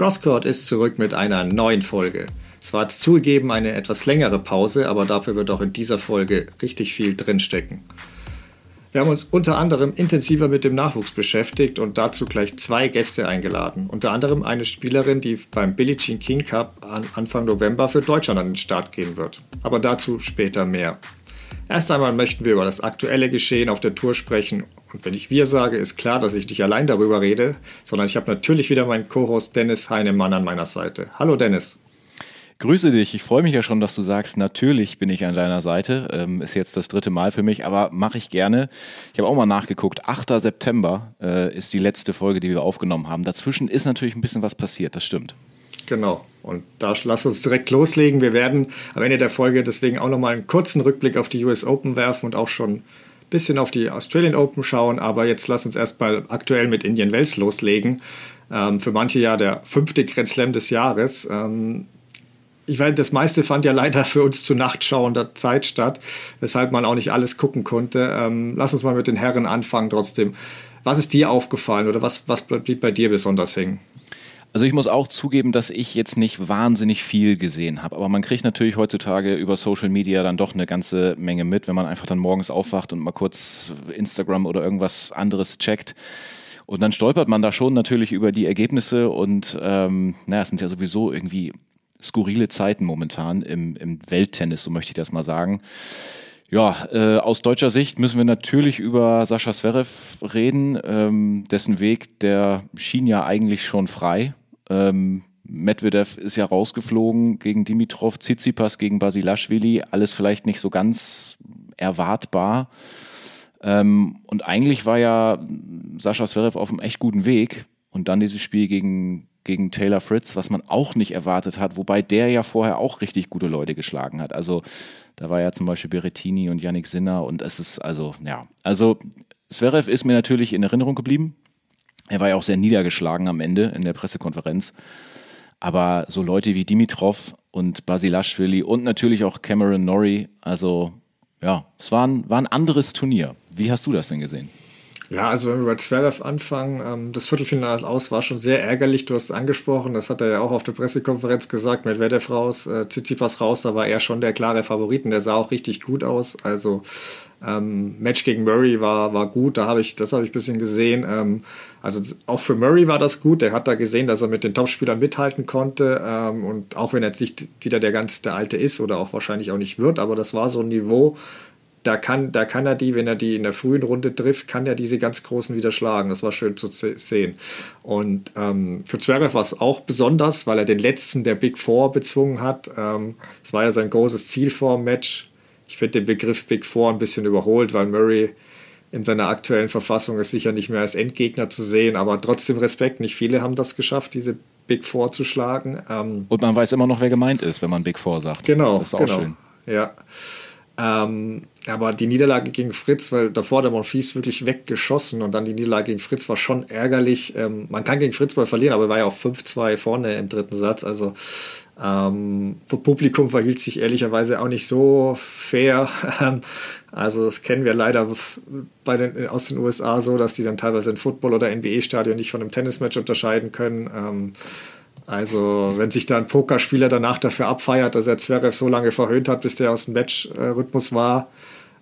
Crosscourt ist zurück mit einer neuen Folge. Es war zugegeben eine etwas längere Pause, aber dafür wird auch in dieser Folge richtig viel drinstecken. Wir haben uns unter anderem intensiver mit dem Nachwuchs beschäftigt und dazu gleich zwei Gäste eingeladen. Unter anderem eine Spielerin, die beim Billie Jean King Cup Anfang November für Deutschland an den Start gehen wird. Aber dazu später mehr. Erst einmal möchten wir über das aktuelle Geschehen auf der Tour sprechen. Und wenn ich wir sage, ist klar, dass ich nicht allein darüber rede, sondern ich habe natürlich wieder meinen Co-Host Dennis Heinemann an meiner Seite. Hallo Dennis. Grüße dich. Ich freue mich ja schon, dass du sagst, natürlich bin ich an deiner Seite. Ähm, ist jetzt das dritte Mal für mich, aber mache ich gerne. Ich habe auch mal nachgeguckt. 8. September äh, ist die letzte Folge, die wir aufgenommen haben. Dazwischen ist natürlich ein bisschen was passiert, das stimmt. Genau. Und da lass uns direkt loslegen. Wir werden am Ende der Folge deswegen auch nochmal einen kurzen Rückblick auf die US Open werfen und auch schon ein bisschen auf die Australian Open schauen. Aber jetzt lass uns erstmal aktuell mit Indian Wells loslegen. Ähm, für manche ja der fünfte Grand Slam des Jahres. Ähm, ich weiß, das meiste fand ja leider für uns zu nachtschauender Zeit statt, weshalb man auch nicht alles gucken konnte. Ähm, lass uns mal mit den Herren anfangen trotzdem. Was ist dir aufgefallen oder was, was blieb bei dir besonders hängen? Also ich muss auch zugeben, dass ich jetzt nicht wahnsinnig viel gesehen habe, aber man kriegt natürlich heutzutage über Social Media dann doch eine ganze Menge mit, wenn man einfach dann morgens aufwacht und mal kurz Instagram oder irgendwas anderes checkt. Und dann stolpert man da schon natürlich über die Ergebnisse und ähm, naja, es sind ja sowieso irgendwie skurrile Zeiten momentan im, im Welttennis, so möchte ich das mal sagen. Ja, äh, aus deutscher Sicht müssen wir natürlich über Sascha Zverev reden. Ähm, dessen Weg, der schien ja eigentlich schon frei. Ähm, Medvedev ist ja rausgeflogen gegen Dimitrov, Tsitsipas gegen Basilashvili. Alles vielleicht nicht so ganz erwartbar. Ähm, und eigentlich war ja Sascha Zverev auf einem echt guten Weg. Und dann dieses Spiel gegen gegen Taylor Fritz, was man auch nicht erwartet hat, wobei der ja vorher auch richtig gute Leute geschlagen hat. Also da war ja zum Beispiel Berettini und Yannick Sinner und es ist also, ja, also Zverev ist mir natürlich in Erinnerung geblieben. Er war ja auch sehr niedergeschlagen am Ende in der Pressekonferenz. Aber so Leute wie Dimitrov und Basilashvili und natürlich auch Cameron Norrie, also ja, es war ein, war ein anderes Turnier. Wie hast du das denn gesehen? Ja, also wenn wir bei Zverev anfangen, ähm, das Viertelfinale aus war schon sehr ärgerlich. Du hast es angesprochen, das hat er ja auch auf der Pressekonferenz gesagt, Medvedev raus, äh, Tsitsipas raus, da war er schon der klare Favorit und der sah auch richtig gut aus. Also ähm, Match gegen Murray war, war gut, da habe ich, das habe ich ein bisschen gesehen. Ähm, also auch für Murray war das gut. Der hat da gesehen, dass er mit den Topspielern mithalten konnte. Ähm, und auch wenn er jetzt nicht wieder der ganz der Alte ist oder auch wahrscheinlich auch nicht wird, aber das war so ein Niveau, da kann, da kann er die, wenn er die in der frühen Runde trifft, kann er diese ganz großen wieder schlagen. Das war schön zu sehen. Und ähm, für Zverev war es auch besonders, weil er den letzten der Big Four bezwungen hat. Ähm, es war ja sein großes Ziel vor dem Match. Ich finde den Begriff Big Four ein bisschen überholt, weil Murray in seiner aktuellen Verfassung ist sicher nicht mehr als Endgegner zu sehen, aber trotzdem Respekt. Nicht viele haben das geschafft, diese Big Four zu schlagen. Ähm, Und man weiß immer noch, wer gemeint ist, wenn man Big Four sagt. Genau. Das ist auch genau. schön. Ja. Ähm, aber die Niederlage gegen Fritz, weil davor der Monfils wirklich weggeschossen und dann die Niederlage gegen Fritz war schon ärgerlich. Ähm, man kann gegen Fritz mal verlieren, aber er war ja auch 5-2 vorne im dritten Satz. Also ähm, Publikum verhielt sich ehrlicherweise auch nicht so fair. also das kennen wir leider bei den, aus den USA so, dass die dann teilweise ein Football- oder NBA-Stadion nicht von einem Tennismatch unterscheiden können. Ähm, also, wenn sich da ein Pokerspieler danach dafür abfeiert, dass er Zverev so lange verhöhnt hat, bis der aus dem Match-Rhythmus war,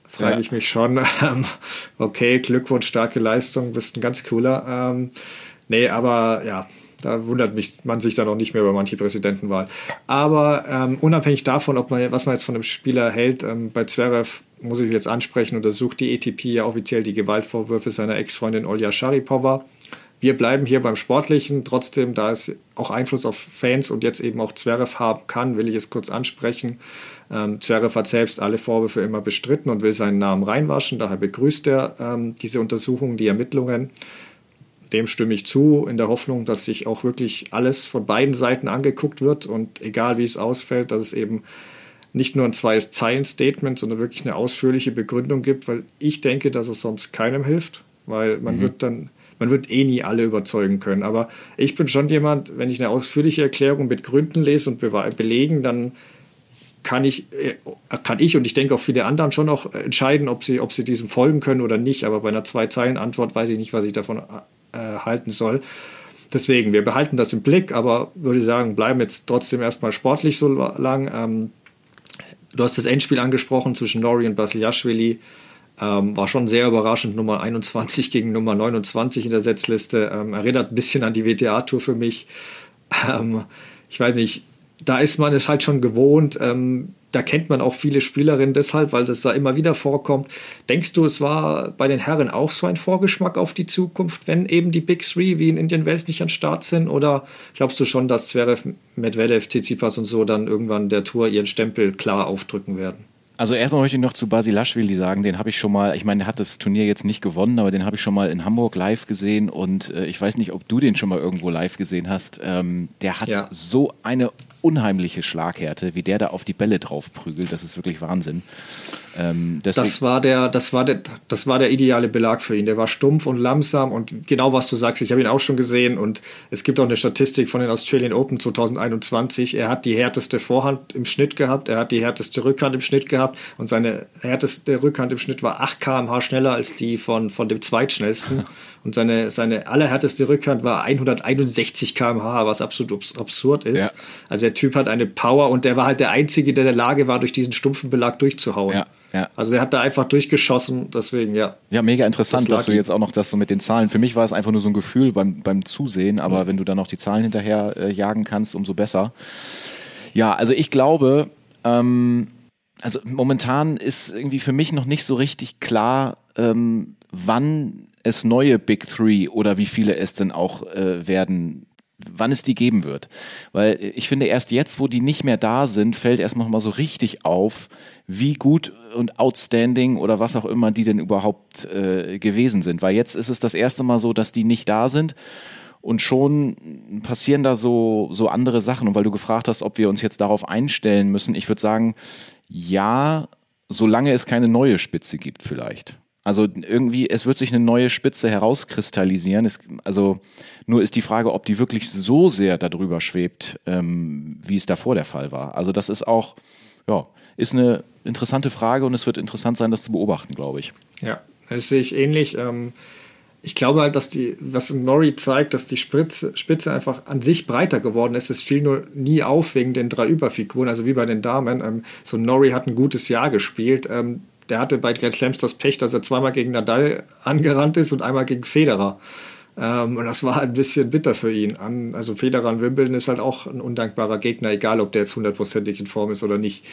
frage ja. ich mich schon, ähm, okay, Glückwunsch, starke Leistung, bist ein ganz cooler. Ähm, nee, aber ja, da wundert mich man sich dann auch nicht mehr über manche Präsidentenwahl. Aber ähm, unabhängig davon, ob man, was man jetzt von dem Spieler hält, ähm, bei Zverev muss ich jetzt ansprechen, untersucht die ATP ja offiziell die Gewaltvorwürfe seiner Ex-Freundin Olja Sharipova. Wir bleiben hier beim Sportlichen. Trotzdem, da es auch Einfluss auf Fans und jetzt eben auch Zverev haben kann, will ich es kurz ansprechen. Ähm, Zverev hat selbst alle Vorwürfe immer bestritten und will seinen Namen reinwaschen. Daher begrüßt er ähm, diese Untersuchungen, die Ermittlungen. Dem stimme ich zu, in der Hoffnung, dass sich auch wirklich alles von beiden Seiten angeguckt wird und egal wie es ausfällt, dass es eben nicht nur ein Zwei-Zeilen-Statement, sondern wirklich eine ausführliche Begründung gibt, weil ich denke, dass es sonst keinem hilft, weil man mhm. wird dann man wird eh nie alle überzeugen können. Aber ich bin schon jemand, wenn ich eine ausführliche Erklärung mit Gründen lese und belegen, dann kann ich, äh, kann ich und ich denke auch viele anderen schon noch entscheiden, ob sie, ob sie diesem folgen können oder nicht. Aber bei einer Zwei-Zeilen-Antwort weiß ich nicht, was ich davon äh, halten soll. deswegen, wir behalten das im Blick, aber würde sagen, bleiben jetzt trotzdem erstmal sportlich so lang. Ähm, du hast das Endspiel angesprochen zwischen Nori und Basiliashvili. Ähm, war schon sehr überraschend, Nummer 21 gegen Nummer 29 in der Setzliste. Ähm, erinnert ein bisschen an die WTA-Tour für mich. Ähm, ich weiß nicht, da ist man es halt schon gewohnt. Ähm, da kennt man auch viele Spielerinnen deshalb, weil das da immer wieder vorkommt. Denkst du, es war bei den Herren auch so ein Vorgeschmack auf die Zukunft, wenn eben die Big Three wie in Indian Wells nicht an Start sind? Oder glaubst du schon, dass Zverev, Medvedev, Tsitsipas und so dann irgendwann der Tour ihren Stempel klar aufdrücken werden? Also erstmal möchte ich noch zu Basilashvili sagen, den habe ich schon mal, ich meine, der hat das Turnier jetzt nicht gewonnen, aber den habe ich schon mal in Hamburg live gesehen und äh, ich weiß nicht, ob du den schon mal irgendwo live gesehen hast. Ähm, der hat ja. so eine unheimliche Schlaghärte, wie der da auf die Bälle drauf prügelt. Das ist wirklich Wahnsinn. Ähm, das war der, das war der, das war der ideale Belag für ihn. Der war stumpf und langsam und genau was du sagst. Ich habe ihn auch schon gesehen und es gibt auch eine Statistik von den Australian Open 2021. Er hat die härteste Vorhand im Schnitt gehabt, er hat die härteste Rückhand im Schnitt gehabt und seine härteste Rückhand im Schnitt war 8 km/h schneller als die von von dem zweitschnellsten und seine seine allerhärteste Rückhand war 161 km/h, was absolut absurd ist. Ja. Also der Typ hat eine Power und der war halt der einzige, der in der Lage war, durch diesen stumpfen Belag durchzuhauen. Ja. Ja. Also der hat da einfach durchgeschossen, deswegen ja. Ja, mega interessant, das dass du jetzt auch noch das so mit den Zahlen. Für mich war es einfach nur so ein Gefühl beim, beim Zusehen, aber mhm. wenn du dann noch die Zahlen hinterher äh, jagen kannst, umso besser. Ja, also ich glaube, ähm, also momentan ist irgendwie für mich noch nicht so richtig klar, ähm, wann es neue Big Three oder wie viele es denn auch äh, werden wann es die geben wird. Weil ich finde, erst jetzt, wo die nicht mehr da sind, fällt erst noch mal so richtig auf, wie gut und outstanding oder was auch immer die denn überhaupt äh, gewesen sind. Weil jetzt ist es das erste Mal so, dass die nicht da sind. Und schon passieren da so, so andere Sachen. Und weil du gefragt hast, ob wir uns jetzt darauf einstellen müssen, ich würde sagen, ja, solange es keine neue Spitze gibt vielleicht. Also irgendwie, es wird sich eine neue Spitze herauskristallisieren. Es, also nur ist die Frage, ob die wirklich so sehr darüber schwebt, ähm, wie es davor der Fall war. Also das ist auch, ja, ist eine interessante Frage und es wird interessant sein, das zu beobachten, glaube ich. Ja, das sehe ich ähnlich. Ähm, ich glaube halt, dass die, was Nori zeigt, dass die Spitze, Spitze einfach an sich breiter geworden ist. Es fiel nur nie auf wegen den drei Überfiguren, also wie bei den Damen. Ähm, so Nori hat ein gutes Jahr gespielt der hatte bei Grand Slams das Pech, dass er zweimal gegen Nadal angerannt ist und einmal gegen Federer. Ähm, und das war ein bisschen bitter für ihn. An, also Federer in Wimbledon ist halt auch ein undankbarer Gegner, egal ob der jetzt hundertprozentig in Form ist oder nicht.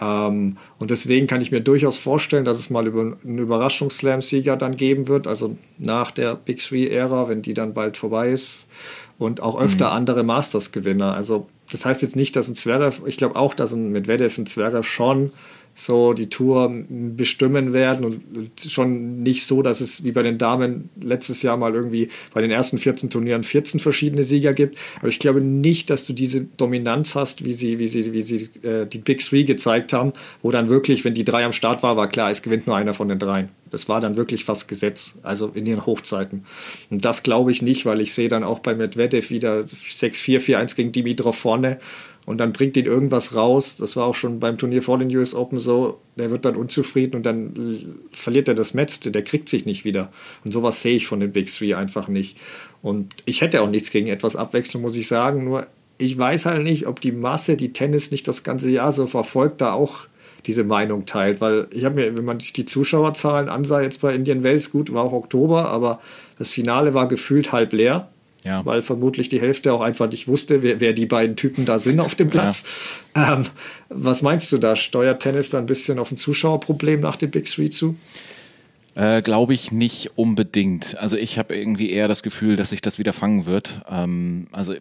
Ähm, und deswegen kann ich mir durchaus vorstellen, dass es mal über einen Überraschungsslam-Sieger dann geben wird, also nach der Big Three-Ära, wenn die dann bald vorbei ist. Und auch öfter mhm. andere Masters-Gewinner. Also das heißt jetzt nicht, dass ein Zverev, ich glaube auch, dass ein Medvedev ein Zverev schon so die Tour bestimmen werden und schon nicht so, dass es wie bei den Damen letztes Jahr mal irgendwie bei den ersten 14 Turnieren 14 verschiedene Sieger gibt. Aber ich glaube nicht, dass du diese Dominanz hast, wie sie, wie sie, wie sie äh, die Big Three gezeigt haben, wo dann wirklich, wenn die drei am Start war, war klar, es gewinnt nur einer von den dreien. Das war dann wirklich fast Gesetz, also in ihren Hochzeiten. Und das glaube ich nicht, weil ich sehe dann auch bei Medvedev wieder 6-4, 4-1 gegen Dimitrov vorne und dann bringt ihn irgendwas raus. Das war auch schon beim Turnier vor den US Open so. Der wird dann unzufrieden und dann verliert er das Match. Der kriegt sich nicht wieder. Und sowas sehe ich von den Big Three einfach nicht. Und ich hätte auch nichts gegen etwas Abwechslung, muss ich sagen. Nur ich weiß halt nicht, ob die Masse, die Tennis nicht das ganze Jahr so verfolgt, da auch diese Meinung teilt. Weil ich habe mir, wenn man sich die Zuschauerzahlen ansah, jetzt bei Indian Wells, gut, war auch Oktober, aber das Finale war gefühlt halb leer. Ja. Weil vermutlich die Hälfte auch einfach nicht wusste, wer, wer die beiden Typen da sind auf dem Platz. Ja. Ähm, was meinst du da? Steuert Tennis da ein bisschen auf ein Zuschauerproblem nach dem Big Three zu? Äh, Glaube ich nicht unbedingt. Also ich habe irgendwie eher das Gefühl, dass sich das wieder fangen wird. Ähm, also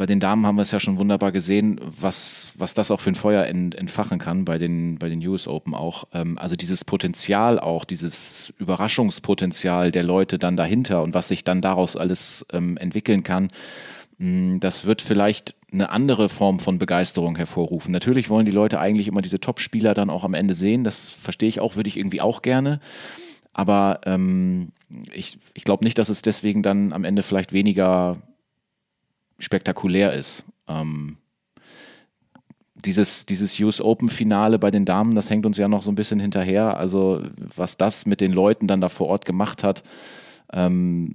bei den Damen haben wir es ja schon wunderbar gesehen, was, was das auch für ein Feuer entfachen kann bei den, bei den US Open auch. Ähm, also dieses Potenzial auch, dieses Überraschungspotenzial der Leute dann dahinter und was sich dann daraus alles ähm, entwickeln kann, mh, das wird vielleicht eine andere Form von Begeisterung hervorrufen. Natürlich wollen die Leute eigentlich immer diese Top-Spieler dann auch am Ende sehen. Das verstehe ich auch, würde ich irgendwie auch gerne. Aber ähm, ich, ich glaube nicht, dass es deswegen dann am Ende vielleicht weniger spektakulär ist. Ähm, dieses, dieses US Open Finale bei den Damen, das hängt uns ja noch so ein bisschen hinterher. Also, was das mit den Leuten dann da vor Ort gemacht hat, Ähm,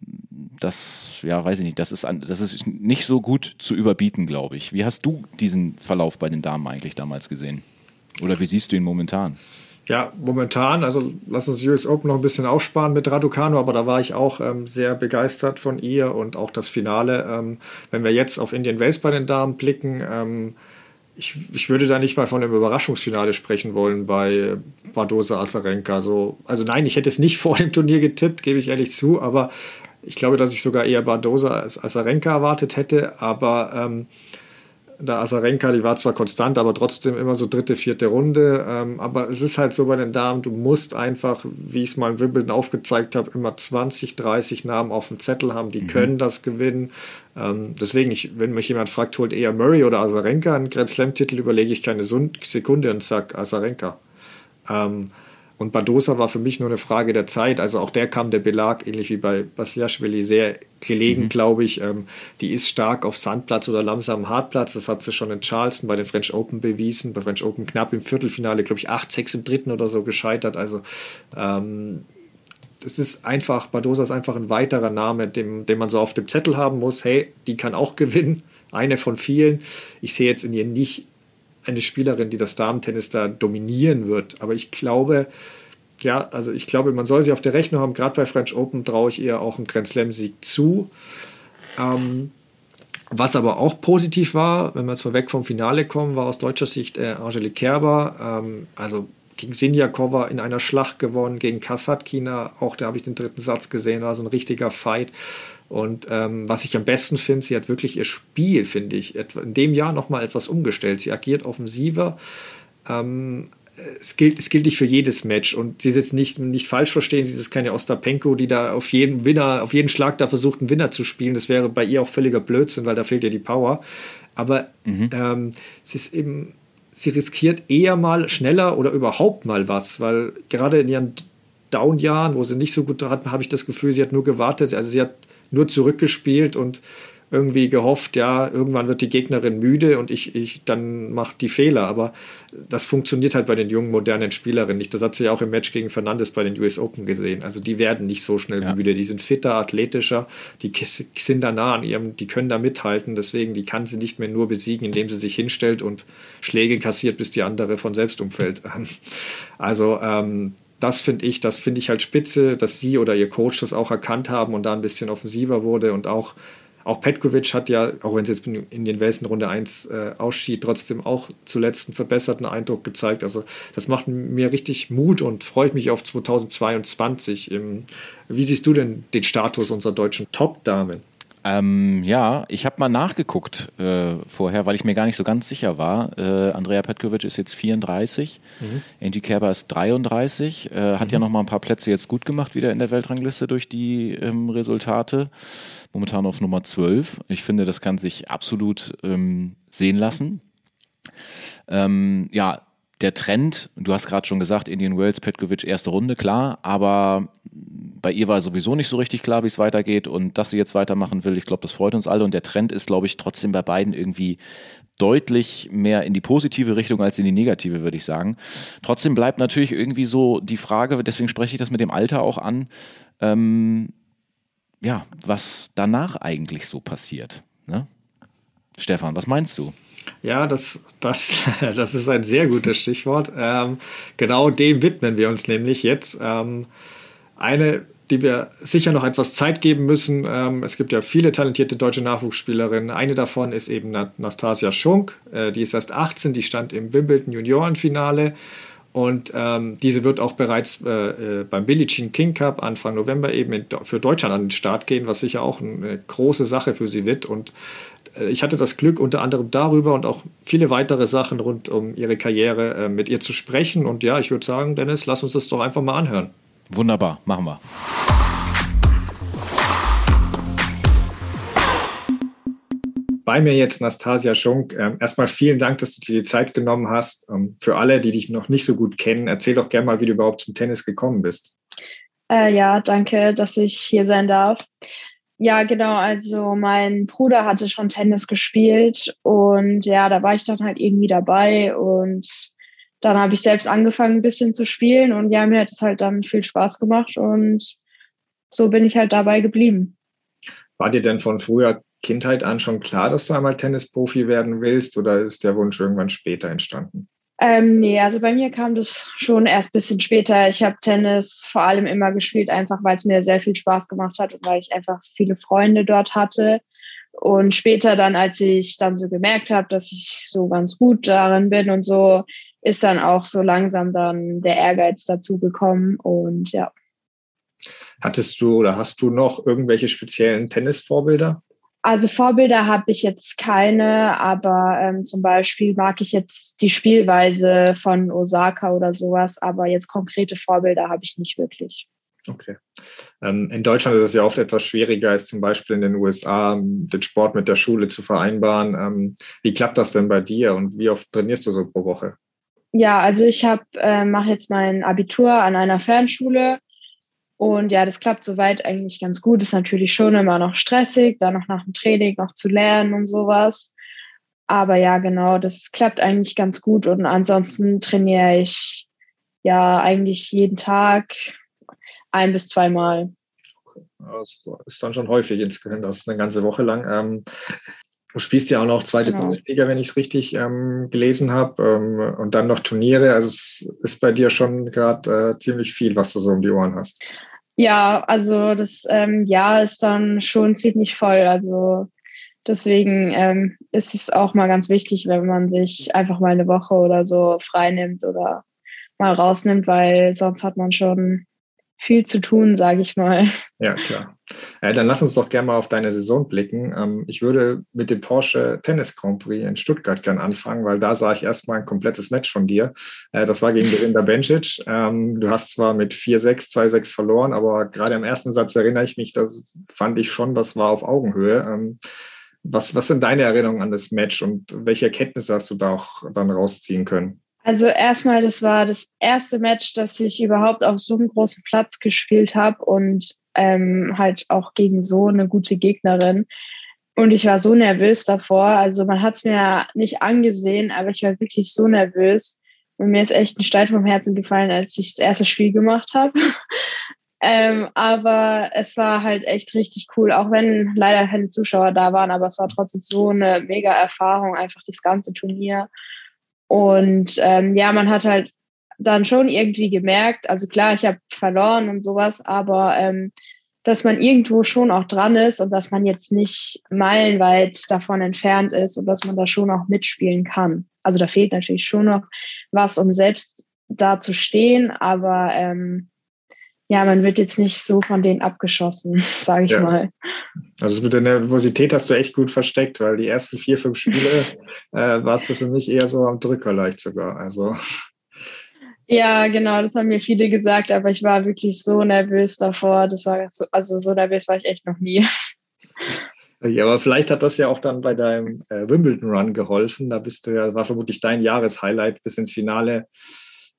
das, ja, weiß ich nicht, das ist, das ist nicht so gut zu überbieten, glaube ich. Wie hast du diesen Verlauf bei den Damen eigentlich damals gesehen? Oder wie siehst du ihn momentan? Ja, momentan, also lass uns US Open noch ein bisschen aufsparen mit Raducano, aber da war ich auch ähm, sehr begeistert von ihr und auch das Finale. Ähm, wenn wir jetzt auf Indian Wells bei den Damen blicken, ähm, ich, ich würde da nicht mal von einem Überraschungsfinale sprechen wollen bei Bardosa Asarenka. So, also nein, ich hätte es nicht vor dem Turnier getippt, gebe ich ehrlich zu, aber ich glaube, dass ich sogar eher Bardosa als Asarenka erwartet hätte, aber ähm, der Asarenka, die war zwar konstant, aber trotzdem immer so dritte, vierte Runde. Ähm, aber es ist halt so bei den Damen, du musst einfach, wie ich es mal in Wimbledon aufgezeigt habe, immer 20, 30 Namen auf dem Zettel haben, die mhm. können das gewinnen. Ähm, deswegen, ich, wenn mich jemand fragt, holt eher Murray oder Asarenka einen Grand Slam-Titel, überlege ich keine Sekunde und sage Asarenka. Ähm, und Badosa war für mich nur eine Frage der Zeit. Also auch der kam der Belag, ähnlich wie bei Basiliashvili, sehr gelegen, mhm. glaube ich. Ähm, die ist stark auf Sandplatz oder langsamen Hartplatz. Das hat sie schon in Charleston bei den French Open bewiesen. Bei French Open knapp im Viertelfinale, glaube ich, 8-6 im dritten oder so gescheitert. Also ähm, es ist einfach, Badosa ist einfach ein weiterer Name, dem, den man so auf dem Zettel haben muss. Hey, die kann auch gewinnen. Eine von vielen. Ich sehe jetzt in ihr nicht eine Spielerin, die das Damentennis da dominieren wird. Aber ich glaube, ja, also ich glaube, man soll sie auf der Rechnung haben. Gerade bei French Open traue ich ihr auch einen Grand Slam-Sieg zu. Ähm, was aber auch positiv war, wenn wir jetzt mal weg vom Finale kommen, war aus deutscher Sicht äh, Angelique Kerber. Ähm, also gegen Sinjakova in einer Schlacht gewonnen, gegen Kasatkina, auch da habe ich den dritten Satz gesehen, war so ein richtiger Fight. Und ähm, was ich am besten finde, sie hat wirklich ihr Spiel, finde ich, in dem Jahr nochmal etwas umgestellt. Sie agiert offensiver. Ähm, es gilt, es gilt nicht für jedes Match und sie ist jetzt nicht, nicht falsch verstehen, sie ist keine Ostapenko, die da auf jeden Winner, auf jeden Schlag da versucht, einen Winner zu spielen. Das wäre bei ihr auch völliger Blödsinn, weil da fehlt ihr die Power. Aber mhm. ähm, sie ist eben, sie riskiert eher mal schneller oder überhaupt mal was, weil gerade in ihren Down-Jahren, wo sie nicht so gut hat, habe ich das Gefühl, sie hat nur gewartet. Also sie hat nur zurückgespielt und irgendwie gehofft, ja, irgendwann wird die Gegnerin müde und ich, ich dann mache die Fehler. Aber das funktioniert halt bei den jungen, modernen Spielerinnen nicht. Das hat sie ja auch im Match gegen Fernandes bei den US Open gesehen. Also die werden nicht so schnell ja. müde. Die sind fitter, athletischer, die sind da nah an ihrem, die können da mithalten. Deswegen, die kann sie nicht mehr nur besiegen, indem sie sich hinstellt und Schläge kassiert, bis die andere von selbst umfällt. Also ähm, das finde ich, das finde ich halt spitze, dass sie oder ihr Coach das auch erkannt haben und da ein bisschen offensiver wurde und auch auch Petkovic hat ja, auch wenn es jetzt in den Welsen Runde 1 äh, ausschied, trotzdem auch zuletzt einen verbesserten Eindruck gezeigt. Also das macht mir richtig Mut und freut mich auf 2022. Wie siehst du denn den Status unserer deutschen Top-Damen? Ähm, ja, ich habe mal nachgeguckt äh, vorher, weil ich mir gar nicht so ganz sicher war. Äh, Andrea Petkovic ist jetzt 34, mhm. Angie Kerber ist 33, äh, hat mhm. ja noch mal ein paar Plätze jetzt gut gemacht wieder in der Weltrangliste durch die ähm, Resultate. Momentan auf Nummer 12. Ich finde, das kann sich absolut ähm, sehen lassen. Ähm, ja, der Trend, du hast gerade schon gesagt, Indian Wells, Petkovic, erste Runde, klar, aber bei ihr war sowieso nicht so richtig klar, wie es weitergeht und dass sie jetzt weitermachen will, ich glaube, das freut uns alle und der Trend ist, glaube ich, trotzdem bei beiden irgendwie deutlich mehr in die positive Richtung als in die negative, würde ich sagen. Trotzdem bleibt natürlich irgendwie so die Frage, deswegen spreche ich das mit dem Alter auch an, ähm, ja, was danach eigentlich so passiert. Ne? Stefan, was meinst du? Ja, das, das, das ist ein sehr gutes Stichwort. Ähm, genau dem widmen wir uns nämlich jetzt. Ähm, eine, die wir sicher noch etwas Zeit geben müssen. Ähm, es gibt ja viele talentierte deutsche Nachwuchsspielerinnen. Eine davon ist eben Nastasia Schunk. Äh, die ist erst 18, die stand im Wimbledon Juniorenfinale. Und ähm, diese wird auch bereits äh, äh, beim Billie Jean King Cup Anfang November eben in, für Deutschland an den Start gehen, was sicher auch eine große Sache für sie wird. Und äh, ich hatte das Glück, unter anderem darüber und auch viele weitere Sachen rund um ihre Karriere äh, mit ihr zu sprechen. Und ja, ich würde sagen, Dennis, lass uns das doch einfach mal anhören. Wunderbar, machen wir. Bei mir jetzt Nastasia Schunk. Ähm, erstmal vielen Dank, dass du dir die Zeit genommen hast. Ähm, für alle, die dich noch nicht so gut kennen, erzähl doch gerne mal, wie du überhaupt zum Tennis gekommen bist. Äh, ja, danke, dass ich hier sein darf. Ja, genau. Also mein Bruder hatte schon Tennis gespielt und ja, da war ich dann halt irgendwie dabei und dann habe ich selbst angefangen, ein bisschen zu spielen und ja, mir hat es halt dann viel Spaß gemacht und so bin ich halt dabei geblieben. War dir denn von früher Kindheit an schon klar, dass du einmal Tennisprofi werden willst oder ist der Wunsch irgendwann später entstanden? Ähm, nee, also bei mir kam das schon erst ein bisschen später. Ich habe Tennis vor allem immer gespielt, einfach weil es mir sehr viel Spaß gemacht hat und weil ich einfach viele Freunde dort hatte. Und später dann, als ich dann so gemerkt habe, dass ich so ganz gut darin bin und so, ist dann auch so langsam dann der Ehrgeiz dazu gekommen und ja. Hattest du oder hast du noch irgendwelche speziellen Tennisvorbilder? Also Vorbilder habe ich jetzt keine, aber ähm, zum Beispiel mag ich jetzt die Spielweise von Osaka oder sowas, aber jetzt konkrete Vorbilder habe ich nicht wirklich. Okay. Ähm, in Deutschland ist es ja oft etwas schwieriger als zum Beispiel in den USA, den Sport mit der Schule zu vereinbaren. Ähm, wie klappt das denn bei dir und wie oft trainierst du so pro Woche? Ja, also ich habe äh, mache jetzt mein Abitur an einer Fernschule und ja, das klappt soweit eigentlich ganz gut. Ist natürlich schon immer noch stressig, da noch nach dem Training noch zu lernen und sowas. Aber ja, genau, das klappt eigentlich ganz gut. Und ansonsten trainiere ich ja eigentlich jeden Tag ein bis zweimal. Das ist dann schon häufig insgesamt, das eine ganze Woche lang. Du spielst ja auch noch zweite genau. Bundesliga, wenn ich es richtig ähm, gelesen habe, ähm, und dann noch Turniere. Also es ist bei dir schon gerade äh, ziemlich viel, was du so um die Ohren hast. Ja, also das ähm, Jahr ist dann schon ziemlich voll. Also deswegen ähm, ist es auch mal ganz wichtig, wenn man sich einfach mal eine Woche oder so frei nimmt oder mal rausnimmt, weil sonst hat man schon viel zu tun, sage ich mal. Ja, klar. Äh, dann lass uns doch gerne mal auf deine Saison blicken. Ähm, ich würde mit dem Porsche Tennis Grand Prix in Stuttgart gern anfangen, weil da sah ich erstmal ein komplettes Match von dir. Äh, das war gegen Belinda Bencic. Ähm, du hast zwar mit 4-6, 2-6 verloren, aber gerade im ersten Satz erinnere ich mich, das fand ich schon, das war auf Augenhöhe. Ähm, was, was sind deine Erinnerungen an das Match und welche Erkenntnisse hast du da auch dann rausziehen können? Also erstmal, das war das erste Match, das ich überhaupt auf so einem großen Platz gespielt habe und ähm, halt auch gegen so eine gute Gegnerin. Und ich war so nervös davor. Also man hat es mir nicht angesehen, aber ich war wirklich so nervös. Und mir ist echt ein Stein vom Herzen gefallen, als ich das erste Spiel gemacht habe. ähm, aber es war halt echt richtig cool, auch wenn leider keine Zuschauer da waren, aber es war trotzdem so eine mega Erfahrung, einfach das ganze Turnier. Und ähm, ja, man hat halt dann schon irgendwie gemerkt, also klar, ich habe verloren und sowas, aber ähm, dass man irgendwo schon auch dran ist und dass man jetzt nicht meilenweit davon entfernt ist und dass man da schon auch mitspielen kann. Also da fehlt natürlich schon noch was, um selbst da zu stehen, aber ähm, ja, man wird jetzt nicht so von denen abgeschossen, sage ich ja. mal. Also mit der Nervosität hast du echt gut versteckt, weil die ersten vier, fünf Spiele äh, warst du für mich eher so am Drücker leicht sogar. Also. Ja, genau, das haben mir viele gesagt, aber ich war wirklich so nervös davor. Das war so, also so nervös war ich echt noch nie. Ja, aber vielleicht hat das ja auch dann bei deinem äh, Wimbledon-Run geholfen. Da bist du ja, war vermutlich dein Jahreshighlight bis ins Finale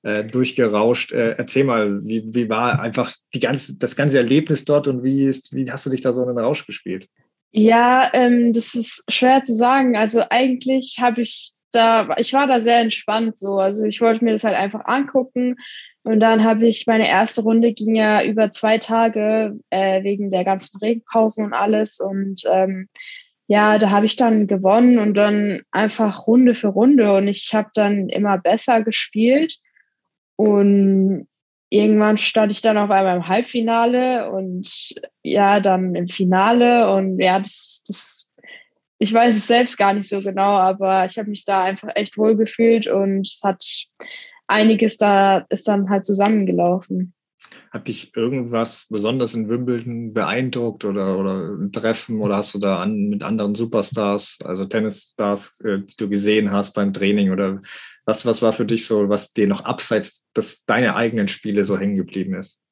äh, durchgerauscht. Äh, erzähl mal, wie, wie war einfach die ganze, das ganze Erlebnis dort und wie, ist, wie hast du dich da so in den Rausch gespielt? Ja, ähm, das ist schwer zu sagen. Also eigentlich habe ich da, ich war da sehr entspannt so. Also ich wollte mir das halt einfach angucken. Und dann habe ich meine erste Runde ging ja über zwei Tage äh, wegen der ganzen Regenpausen und alles. Und ähm, ja, da habe ich dann gewonnen und dann einfach Runde für Runde. Und ich habe dann immer besser gespielt. Und irgendwann stand ich dann auf einmal im Halbfinale und ja, dann im Finale. Und ja, das, das ich weiß es selbst gar nicht so genau, aber ich habe mich da einfach echt wohl gefühlt und es hat einiges da ist dann halt zusammengelaufen. Hat dich irgendwas besonders in Wimbledon beeindruckt oder, oder ein Treffen oder hast du da an, mit anderen Superstars, also Tennisstars, äh, die du gesehen hast beim Training oder was, was war für dich so, was dir noch abseits des, deiner eigenen Spiele so hängen geblieben ist?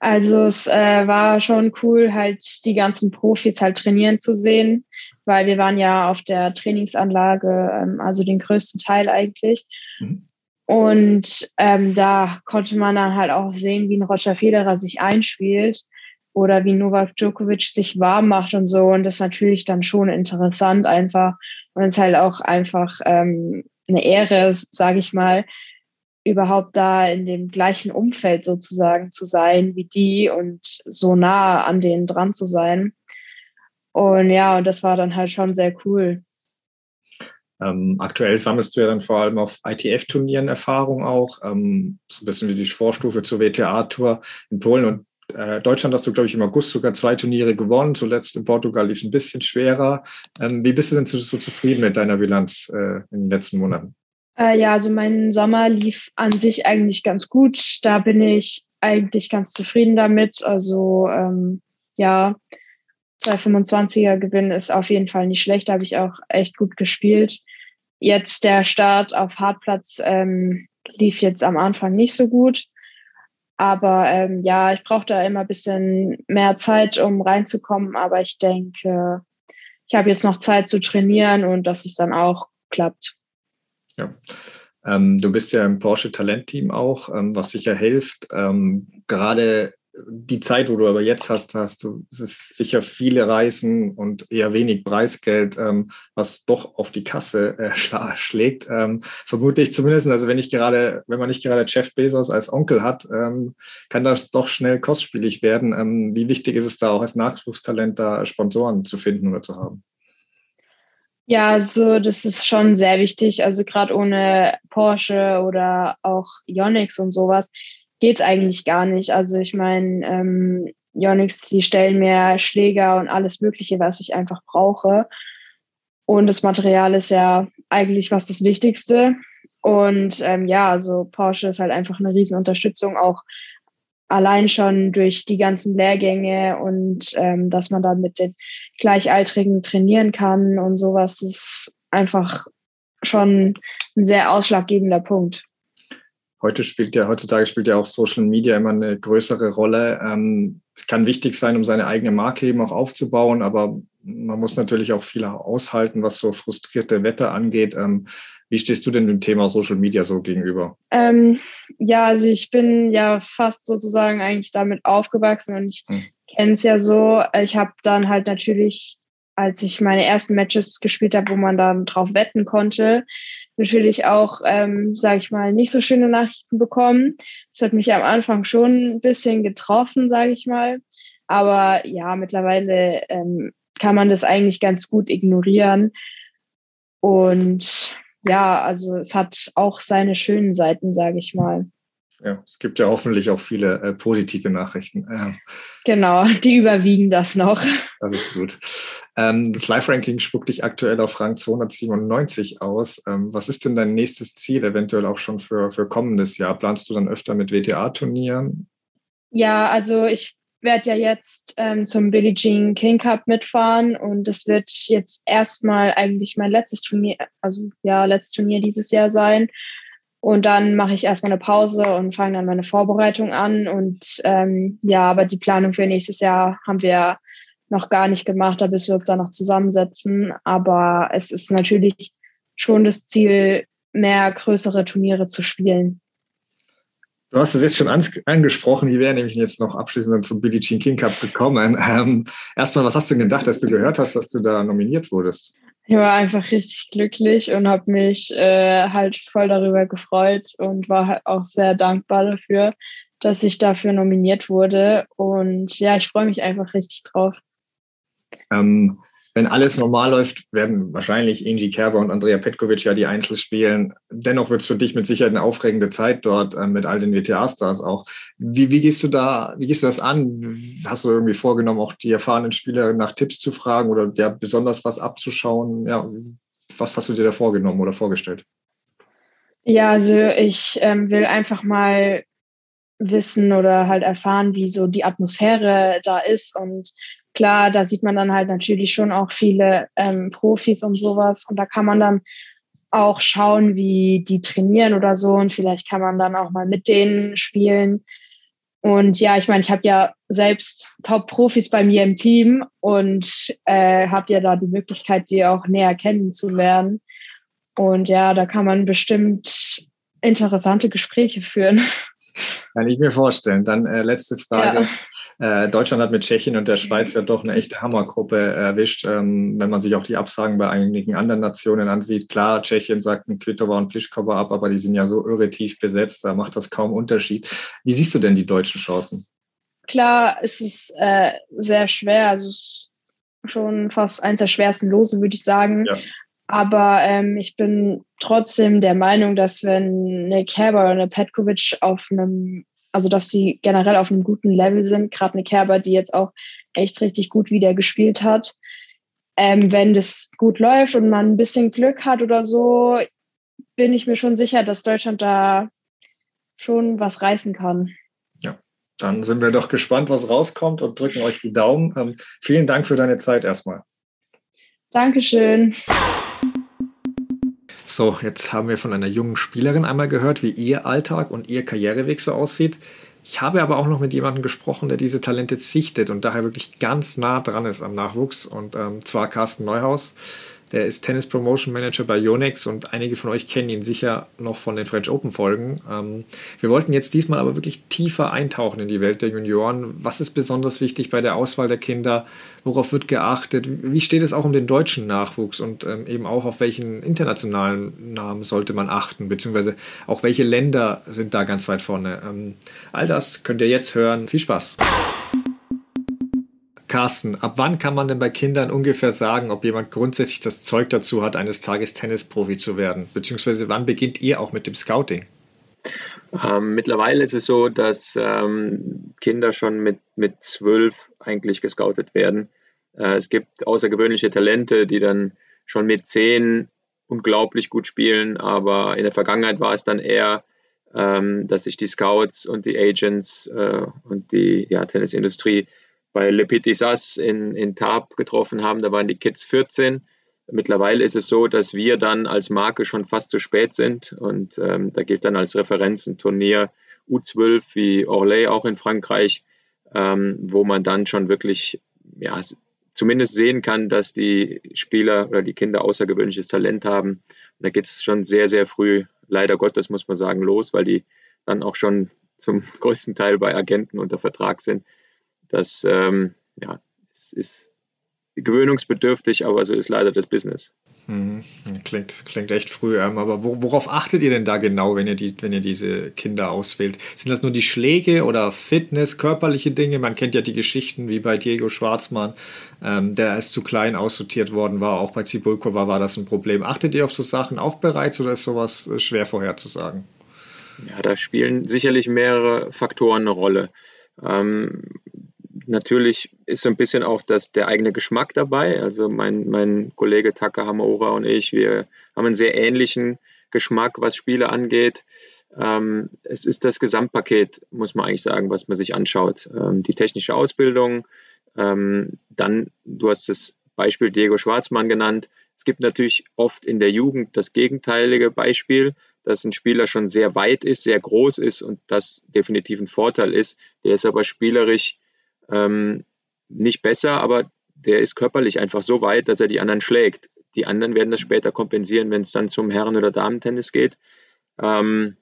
Also es äh, war schon cool, halt die ganzen Profis halt trainieren zu sehen, weil wir waren ja auf der Trainingsanlage, ähm, also den größten Teil eigentlich. Mhm. Und ähm, da konnte man dann halt auch sehen, wie ein Roger Federer sich einspielt oder wie Novak Djokovic sich warm macht und so. Und das ist natürlich dann schon interessant einfach. Und es ist halt auch einfach ähm, eine Ehre, sage ich mal, überhaupt da in dem gleichen Umfeld sozusagen zu sein wie die und so nah an denen dran zu sein. Und ja, und das war dann halt schon sehr cool. Ähm, aktuell sammelst du ja dann vor allem auf ITF-Turnieren Erfahrung auch, ähm, so ein bisschen wie die Vorstufe zur WTA-Tour in Polen und äh, Deutschland hast du, glaube ich, im August sogar zwei Turniere gewonnen. Zuletzt in Portugal lief es ein bisschen schwerer. Ähm, wie bist du denn so, so zufrieden mit deiner Bilanz äh, in den letzten Monaten? Äh, ja, also mein Sommer lief an sich eigentlich ganz gut. Da bin ich eigentlich ganz zufrieden damit. Also ähm, ja, 225er Gewinn ist auf jeden Fall nicht schlecht. Da habe ich auch echt gut gespielt. Jetzt der Start auf Hartplatz ähm, lief jetzt am Anfang nicht so gut. Aber ähm, ja, ich brauche da immer ein bisschen mehr Zeit, um reinzukommen. Aber ich denke, ich habe jetzt noch Zeit zu trainieren und dass es dann auch klappt. Ja. Ähm, du bist ja im Porsche Talentteam auch, ähm, was sicher hilft. Ähm, gerade die Zeit, wo du aber jetzt hast, hast du es ist sicher viele Reisen und eher wenig Preisgeld, ähm, was doch auf die Kasse äh, schlägt. Ähm, vermute ich zumindest. Also wenn ich gerade, wenn man nicht gerade Jeff Bezos als Onkel hat, ähm, kann das doch schnell kostspielig werden. Wie wichtig ist es da auch als Nachwuchstalent da Sponsoren zu finden oder zu haben? Ja, also das ist schon sehr wichtig. Also gerade ohne Porsche oder auch Yonex und sowas geht's eigentlich gar nicht. Also ich meine, ähm, Yonex, die stellen mir Schläger und alles Mögliche, was ich einfach brauche. Und das Material ist ja eigentlich was das Wichtigste. Und ähm, ja, also Porsche ist halt einfach eine Riesenunterstützung, auch allein schon durch die ganzen Lehrgänge und ähm, dass man dann mit den Gleichaltrigen trainieren kann und sowas, ist einfach schon ein sehr ausschlaggebender Punkt. Heute spielt ja, heutzutage spielt ja auch Social Media immer eine größere Rolle. Ähm, es kann wichtig sein, um seine eigene Marke eben auch aufzubauen, aber man muss natürlich auch viel aushalten, was so frustrierte Wetter angeht. Ähm, wie stehst du denn dem Thema Social Media so gegenüber? Ähm, ja, also ich bin ja fast sozusagen eigentlich damit aufgewachsen und ich hm. kenne es ja so. Ich habe dann halt natürlich, als ich meine ersten Matches gespielt habe, wo man dann drauf wetten konnte, natürlich auch, ähm, sage ich mal, nicht so schöne Nachrichten bekommen. Das hat mich am Anfang schon ein bisschen getroffen, sage ich mal. Aber ja, mittlerweile ähm, kann man das eigentlich ganz gut ignorieren. Und ja, also es hat auch seine schönen Seiten, sage ich mal. Ja, es gibt ja hoffentlich auch viele äh, positive Nachrichten. Äh, genau, die überwiegen das noch. Das ist gut. Ähm, das Live-Ranking spuckt dich aktuell auf Rang 297 aus. Ähm, was ist denn dein nächstes Ziel, eventuell auch schon für, für kommendes Jahr? Planst du dann öfter mit WTA-Turnieren? Ja, also ich werde ja jetzt ähm, zum Billie Jean King Cup mitfahren und das wird jetzt erstmal eigentlich mein letztes Turnier, also ja, letztes Turnier dieses Jahr sein. Und dann mache ich erstmal eine Pause und fange dann meine Vorbereitung an. Und ähm, ja, aber die Planung für nächstes Jahr haben wir noch gar nicht gemacht, da bis wir uns da noch zusammensetzen. Aber es ist natürlich schon das Ziel, mehr größere Turniere zu spielen. Du hast es jetzt schon angesprochen, die wäre nämlich jetzt noch abschließend zum Billie Jean King Cup gekommen. Ähm, erstmal, was hast du denn gedacht, als du gehört hast, dass du da nominiert wurdest? Ich war einfach richtig glücklich und habe mich äh, halt voll darüber gefreut und war halt auch sehr dankbar dafür, dass ich dafür nominiert wurde. Und ja, ich freue mich einfach richtig drauf. Ähm, wenn alles normal läuft, werden wahrscheinlich Angie Kerber und Andrea Petkovic ja die Einzel spielen. Dennoch wird es für dich mit Sicherheit eine aufregende Zeit dort äh, mit all den WTA-Stars auch. Wie, wie, gehst du da, wie gehst du das an? Hast du irgendwie vorgenommen, auch die erfahrenen Spieler nach Tipps zu fragen oder ja, besonders was abzuschauen? Ja, was hast du dir da vorgenommen oder vorgestellt? Ja, also ich ähm, will einfach mal wissen oder halt erfahren, wie so die Atmosphäre da ist und klar, da sieht man dann halt natürlich schon auch viele ähm, Profis und sowas. Und da kann man dann auch schauen, wie die trainieren oder so. Und vielleicht kann man dann auch mal mit denen spielen. Und ja, ich meine, ich habe ja selbst Top-Profis bei mir im Team und äh, habe ja da die Möglichkeit, die auch näher kennenzulernen. Und ja, da kann man bestimmt interessante Gespräche führen. Kann ich mir vorstellen. Dann äh, letzte Frage. Ja. Äh, Deutschland hat mit Tschechien und der Schweiz ja doch eine echte Hammergruppe erwischt. Ähm, wenn man sich auch die Absagen bei einigen anderen Nationen ansieht, klar, Tschechien sagt ein Kvitova und Pliskova ab, aber die sind ja so irre tief besetzt, da macht das kaum Unterschied. Wie siehst du denn die deutschen Chancen? Klar, es ist äh, sehr schwer. Also es ist schon fast eines der schwersten Lose, würde ich sagen. Ja. Aber ähm, ich bin trotzdem der Meinung, dass wenn eine Kerber oder eine Petkovic auf einem, also dass sie generell auf einem guten Level sind, gerade eine Kerber, die jetzt auch echt richtig gut wieder gespielt hat, ähm, wenn das gut läuft und man ein bisschen Glück hat oder so, bin ich mir schon sicher, dass Deutschland da schon was reißen kann. Ja, dann sind wir doch gespannt, was rauskommt und drücken euch die Daumen. Ähm, vielen Dank für deine Zeit erstmal. Dankeschön. So, jetzt haben wir von einer jungen Spielerin einmal gehört, wie ihr Alltag und ihr Karriereweg so aussieht. Ich habe aber auch noch mit jemandem gesprochen, der diese Talente sichtet und daher wirklich ganz nah dran ist am Nachwuchs, und ähm, zwar Carsten Neuhaus. Der ist Tennis Promotion Manager bei Yonex und einige von euch kennen ihn sicher noch von den French Open Folgen. Ähm, wir wollten jetzt diesmal aber wirklich tiefer eintauchen in die Welt der Junioren. Was ist besonders wichtig bei der Auswahl der Kinder? Worauf wird geachtet? Wie steht es auch um den deutschen Nachwuchs und ähm, eben auch auf welchen internationalen Namen sollte man achten? Beziehungsweise auch welche Länder sind da ganz weit vorne? Ähm, all das könnt ihr jetzt hören. Viel Spaß! Carsten, ab wann kann man denn bei Kindern ungefähr sagen, ob jemand grundsätzlich das Zeug dazu hat, eines Tages Tennisprofi zu werden? Beziehungsweise wann beginnt ihr auch mit dem Scouting? Ähm, mittlerweile ist es so, dass ähm, Kinder schon mit, mit zwölf eigentlich gescoutet werden. Äh, es gibt außergewöhnliche Talente, die dann schon mit zehn unglaublich gut spielen, aber in der Vergangenheit war es dann eher, ähm, dass sich die Scouts und die Agents äh, und die ja, Tennisindustrie bei Le Petit Sas in, in Tab getroffen haben, da waren die Kids 14. Mittlerweile ist es so, dass wir dann als Marke schon fast zu spät sind und ähm, da gilt dann als Referenz ein Turnier U12 wie Orlais auch in Frankreich, ähm, wo man dann schon wirklich ja, zumindest sehen kann, dass die Spieler oder die Kinder außergewöhnliches Talent haben. Und da geht es schon sehr, sehr früh, leider Gottes muss man sagen, los, weil die dann auch schon zum größten Teil bei Agenten unter Vertrag sind. Das ähm, ja, es ist gewöhnungsbedürftig, aber so ist leider das Business. Mhm. Klingt, klingt echt früh. Ähm, aber worauf achtet ihr denn da genau, wenn ihr, die, wenn ihr diese Kinder auswählt? Sind das nur die Schläge oder Fitness, körperliche Dinge? Man kennt ja die Geschichten wie bei Diego Schwarzmann, ähm, der erst zu klein aussortiert worden war. Auch bei Zibulkova war das ein Problem. Achtet ihr auf so Sachen auch bereits oder ist sowas äh, schwer vorherzusagen? Ja, da spielen sicherlich mehrere Faktoren eine Rolle. Ähm, natürlich ist so ein bisschen auch das, der eigene Geschmack dabei. Also mein, mein Kollege Taka Hamaura und ich, wir haben einen sehr ähnlichen Geschmack, was Spiele angeht. Ähm, es ist das Gesamtpaket, muss man eigentlich sagen, was man sich anschaut. Ähm, die technische Ausbildung, ähm, dann, du hast das Beispiel Diego Schwarzmann genannt. Es gibt natürlich oft in der Jugend das gegenteilige Beispiel, dass ein Spieler schon sehr weit ist, sehr groß ist und das definitiv ein Vorteil ist. Der ist aber spielerisch ähm, nicht besser, aber der ist körperlich einfach so weit, dass er die anderen schlägt. Die anderen werden das später kompensieren, wenn es dann zum Herren- oder Damentennis geht. Ähm,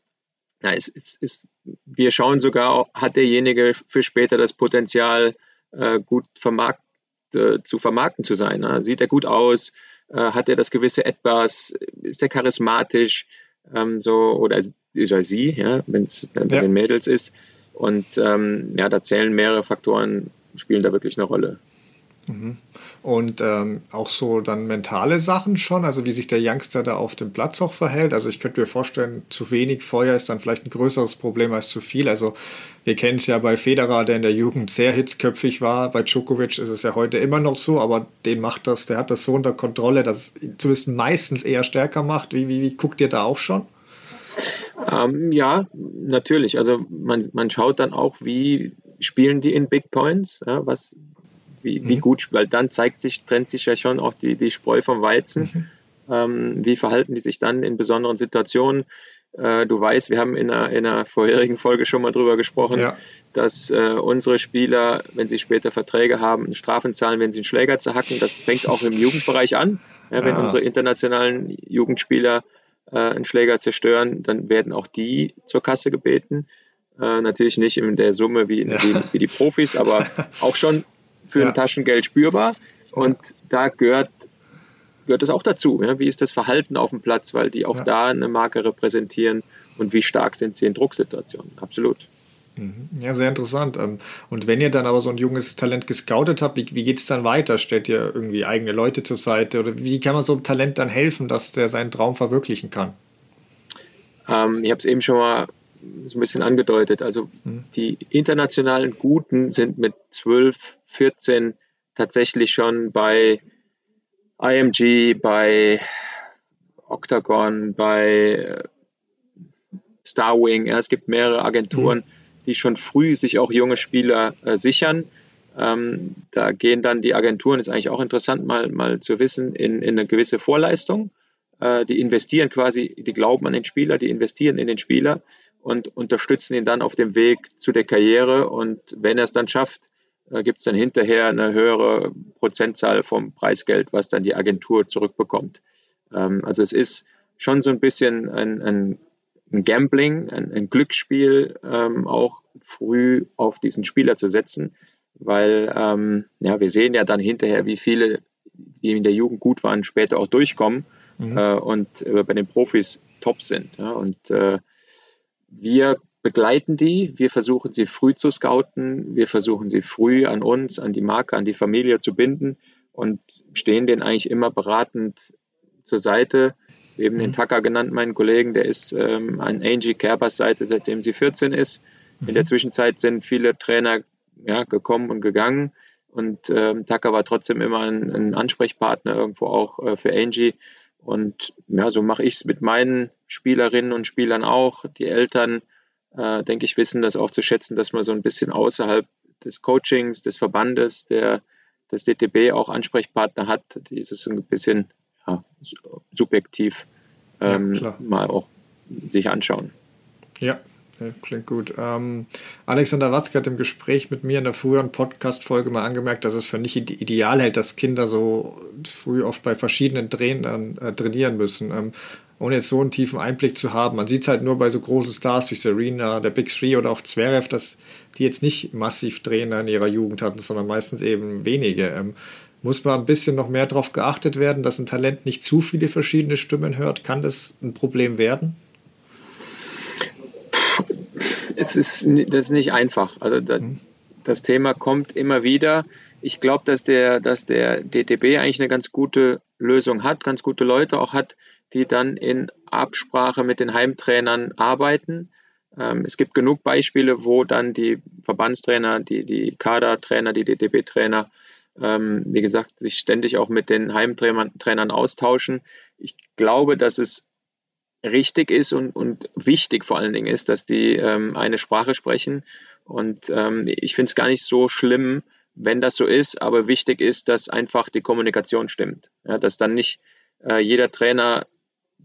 na, es, es, es, wir schauen sogar, hat derjenige für später das Potenzial, äh, gut vermarkt, äh, zu vermarkten zu sein. Ne? Sieht er gut aus? Äh, hat er das gewisse Etwas? Ist er charismatisch? Ähm, so, oder ist er sie, ja, wenn es bei ja. den Mädels ist. Und ähm, ja, da zählen mehrere Faktoren, spielen da wirklich eine Rolle. Mhm. Und ähm, auch so dann mentale Sachen schon, also wie sich der Youngster da auf dem Platz auch verhält. Also ich könnte mir vorstellen, zu wenig Feuer ist dann vielleicht ein größeres Problem als zu viel. Also wir kennen es ja bei Federer, der in der Jugend sehr hitzköpfig war. Bei Djokovic ist es ja heute immer noch so, aber den macht das, der hat das so unter Kontrolle, dass es zumindest meistens eher stärker macht. Wie, wie, wie guckt ihr da auch schon? Ähm, ja, natürlich. Also man, man schaut dann auch, wie spielen die in Big Points, ja, was, wie, mhm. wie gut, weil dann zeigt sich, trennt sich ja schon auch die, die Spreu vom Weizen. Mhm. Ähm, wie verhalten die sich dann in besonderen Situationen? Äh, du weißt, wir haben in einer, in einer vorherigen Folge schon mal drüber gesprochen, ja. dass äh, unsere Spieler, wenn sie später Verträge haben, Strafen zahlen, wenn sie einen Schläger zerhacken. Das fängt auch im Jugendbereich an. Ja, wenn ah. unsere internationalen Jugendspieler äh, einen Schläger zerstören, dann werden auch die zur Kasse gebeten. Äh, natürlich nicht in der Summe wie, ja. wie, wie, die Profis, aber auch schon für ja. ein Taschengeld spürbar. Und da gehört, gehört es auch dazu. Ja? Wie ist das Verhalten auf dem Platz, weil die auch da eine Marke repräsentieren und wie stark sind sie in Drucksituationen. Absolut. Mhm. Ja, sehr interessant. Ähm, und wenn ihr dann aber so ein junges Talent gescoutet habt, wie, wie geht es dann weiter? Stellt ihr irgendwie eigene Leute zur Seite? Oder wie kann man so einem Talent dann helfen, dass der seinen Traum verwirklichen kann? Ähm, ich habe es eben schon mal so ein bisschen angedeutet. Also mhm. die internationalen Guten sind mit 12, 14 tatsächlich schon bei IMG, bei Octagon, bei Starwing. Ja, es gibt mehrere Agenturen. Mhm die schon früh sich auch junge Spieler äh, sichern. Ähm, da gehen dann die Agenturen, ist eigentlich auch interessant mal, mal zu wissen, in, in eine gewisse Vorleistung. Äh, die investieren quasi, die glauben an den Spieler, die investieren in den Spieler und unterstützen ihn dann auf dem Weg zu der Karriere. Und wenn er es dann schafft, äh, gibt es dann hinterher eine höhere Prozentzahl vom Preisgeld, was dann die Agentur zurückbekommt. Ähm, also es ist schon so ein bisschen ein, ein ein Gambling, ein, ein Glücksspiel, ähm, auch früh auf diesen Spieler zu setzen, weil ähm, ja, wir sehen ja dann hinterher, wie viele, die in der Jugend gut waren, später auch durchkommen mhm. äh, und äh, bei den Profis top sind. Ja, und äh, wir begleiten die, wir versuchen sie früh zu scouten, wir versuchen sie früh an uns, an die Marke, an die Familie zu binden und stehen denen eigentlich immer beratend zur Seite, eben den mhm. Tucker genannt, meinen Kollegen, der ist ähm, an Angie Kerbers Seite, seitdem sie 14 ist. In der mhm. Zwischenzeit sind viele Trainer ja, gekommen und gegangen und ähm, Tucker war trotzdem immer ein, ein Ansprechpartner irgendwo auch äh, für Angie. Und ja, so mache ich es mit meinen Spielerinnen und Spielern auch. Die Eltern, äh, denke ich, wissen das auch zu schätzen, dass man so ein bisschen außerhalb des Coachings, des Verbandes, der, des DTB auch Ansprechpartner hat. Dieses ein bisschen subjektiv ähm, ja, mal auch sich anschauen. Ja, ja, klingt gut. Ähm, Alexander Watzke hat im Gespräch mit mir in der früheren Podcast-Folge mal angemerkt, dass es für nicht ideal hält, dass Kinder so früh oft bei verschiedenen Trainern äh, trainieren müssen, ähm, ohne jetzt so einen tiefen Einblick zu haben. Man sieht es halt nur bei so großen Stars wie Serena, der Big Three oder auch Zverev, dass die jetzt nicht massiv Trainer in ihrer Jugend hatten, sondern meistens eben wenige. Ähm, muss man ein bisschen noch mehr darauf geachtet werden, dass ein Talent nicht zu viele verschiedene Stimmen hört? Kann das ein Problem werden? Es ist, das ist nicht einfach. Also das, hm. das Thema kommt immer wieder. Ich glaube, dass der, dass der DTB eigentlich eine ganz gute Lösung hat, ganz gute Leute auch hat, die dann in Absprache mit den Heimtrainern arbeiten. Ähm, es gibt genug Beispiele, wo dann die Verbandstrainer, die, die Kadertrainer, die DTB-Trainer ähm, wie gesagt, sich ständig auch mit den Heimtrainern austauschen. Ich glaube, dass es richtig ist und, und wichtig vor allen Dingen ist, dass die ähm, eine Sprache sprechen. Und ähm, ich finde es gar nicht so schlimm, wenn das so ist, aber wichtig ist, dass einfach die Kommunikation stimmt. Ja, dass dann nicht äh, jeder Trainer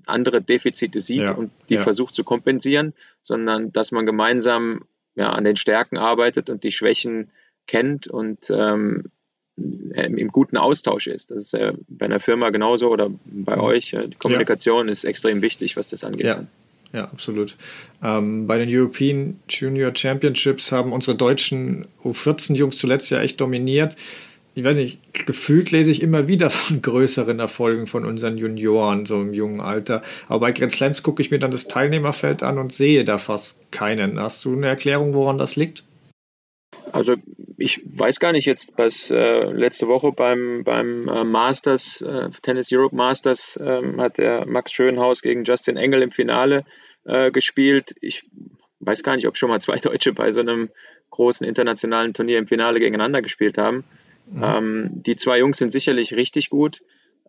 andere Defizite sieht ja, und die ja. versucht zu kompensieren, sondern dass man gemeinsam ja, an den Stärken arbeitet und die Schwächen kennt und ähm, äh, im guten Austausch ist. Das ist äh, bei einer Firma genauso oder bei mhm. euch. Äh, die Kommunikation ja. ist extrem wichtig, was das angeht. Ja. Ja, absolut. Ähm, bei den European Junior Championships haben unsere deutschen U14-Jungs zuletzt ja echt dominiert. Ich weiß nicht, gefühlt lese ich immer wieder von größeren Erfolgen von unseren Junioren, so im jungen Alter. Aber bei Grand Slams gucke ich mir dann das Teilnehmerfeld an und sehe da fast keinen. Hast du eine Erklärung, woran das liegt? Also ich weiß gar nicht jetzt, was äh, letzte Woche beim, beim äh, Masters, äh, Tennis Europe Masters, ähm, hat der Max Schönhaus gegen Justin Engel im Finale äh, gespielt. Ich weiß gar nicht, ob schon mal zwei Deutsche bei so einem großen internationalen Turnier im Finale gegeneinander gespielt haben. Mhm. Ähm, die zwei Jungs sind sicherlich richtig gut,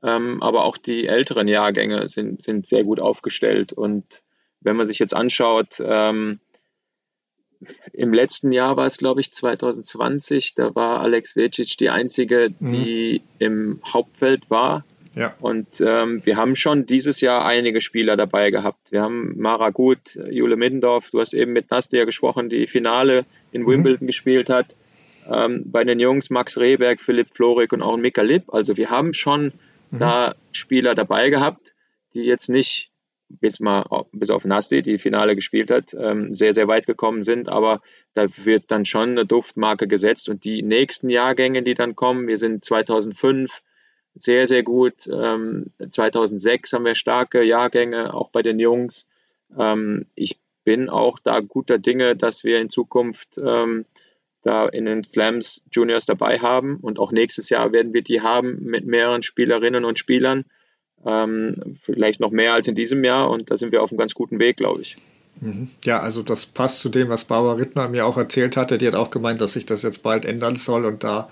ähm, aber auch die älteren Jahrgänge sind, sind sehr gut aufgestellt. Und wenn man sich jetzt anschaut, ähm, im letzten Jahr war es, glaube ich, 2020. Da war Alex Vecic die einzige, die mhm. im Hauptfeld war. Ja. Und ähm, wir haben schon dieses Jahr einige Spieler dabei gehabt. Wir haben Mara Gut, Jule Middendorf, du hast eben mit Nastia gesprochen, die Finale in mhm. Wimbledon gespielt hat. Ähm, bei den Jungs Max Rehberg, Philipp Florik und auch Mika Lipp. Also wir haben schon mhm. da Spieler dabei gehabt, die jetzt nicht bis, mal, bis auf Nasti, die Finale gespielt hat, ähm, sehr, sehr weit gekommen sind. Aber da wird dann schon eine Duftmarke gesetzt. Und die nächsten Jahrgänge, die dann kommen, wir sind 2005 sehr, sehr gut. Ähm, 2006 haben wir starke Jahrgänge, auch bei den Jungs. Ähm, ich bin auch da guter Dinge, dass wir in Zukunft ähm, da in den Slams Juniors dabei haben. Und auch nächstes Jahr werden wir die haben mit mehreren Spielerinnen und Spielern. Ähm, vielleicht noch mehr als in diesem Jahr. Und da sind wir auf einem ganz guten Weg, glaube ich. Mhm. Ja, also das passt zu dem, was Barbara Rittner mir auch erzählt hatte. Die hat auch gemeint, dass sich das jetzt bald ändern soll und da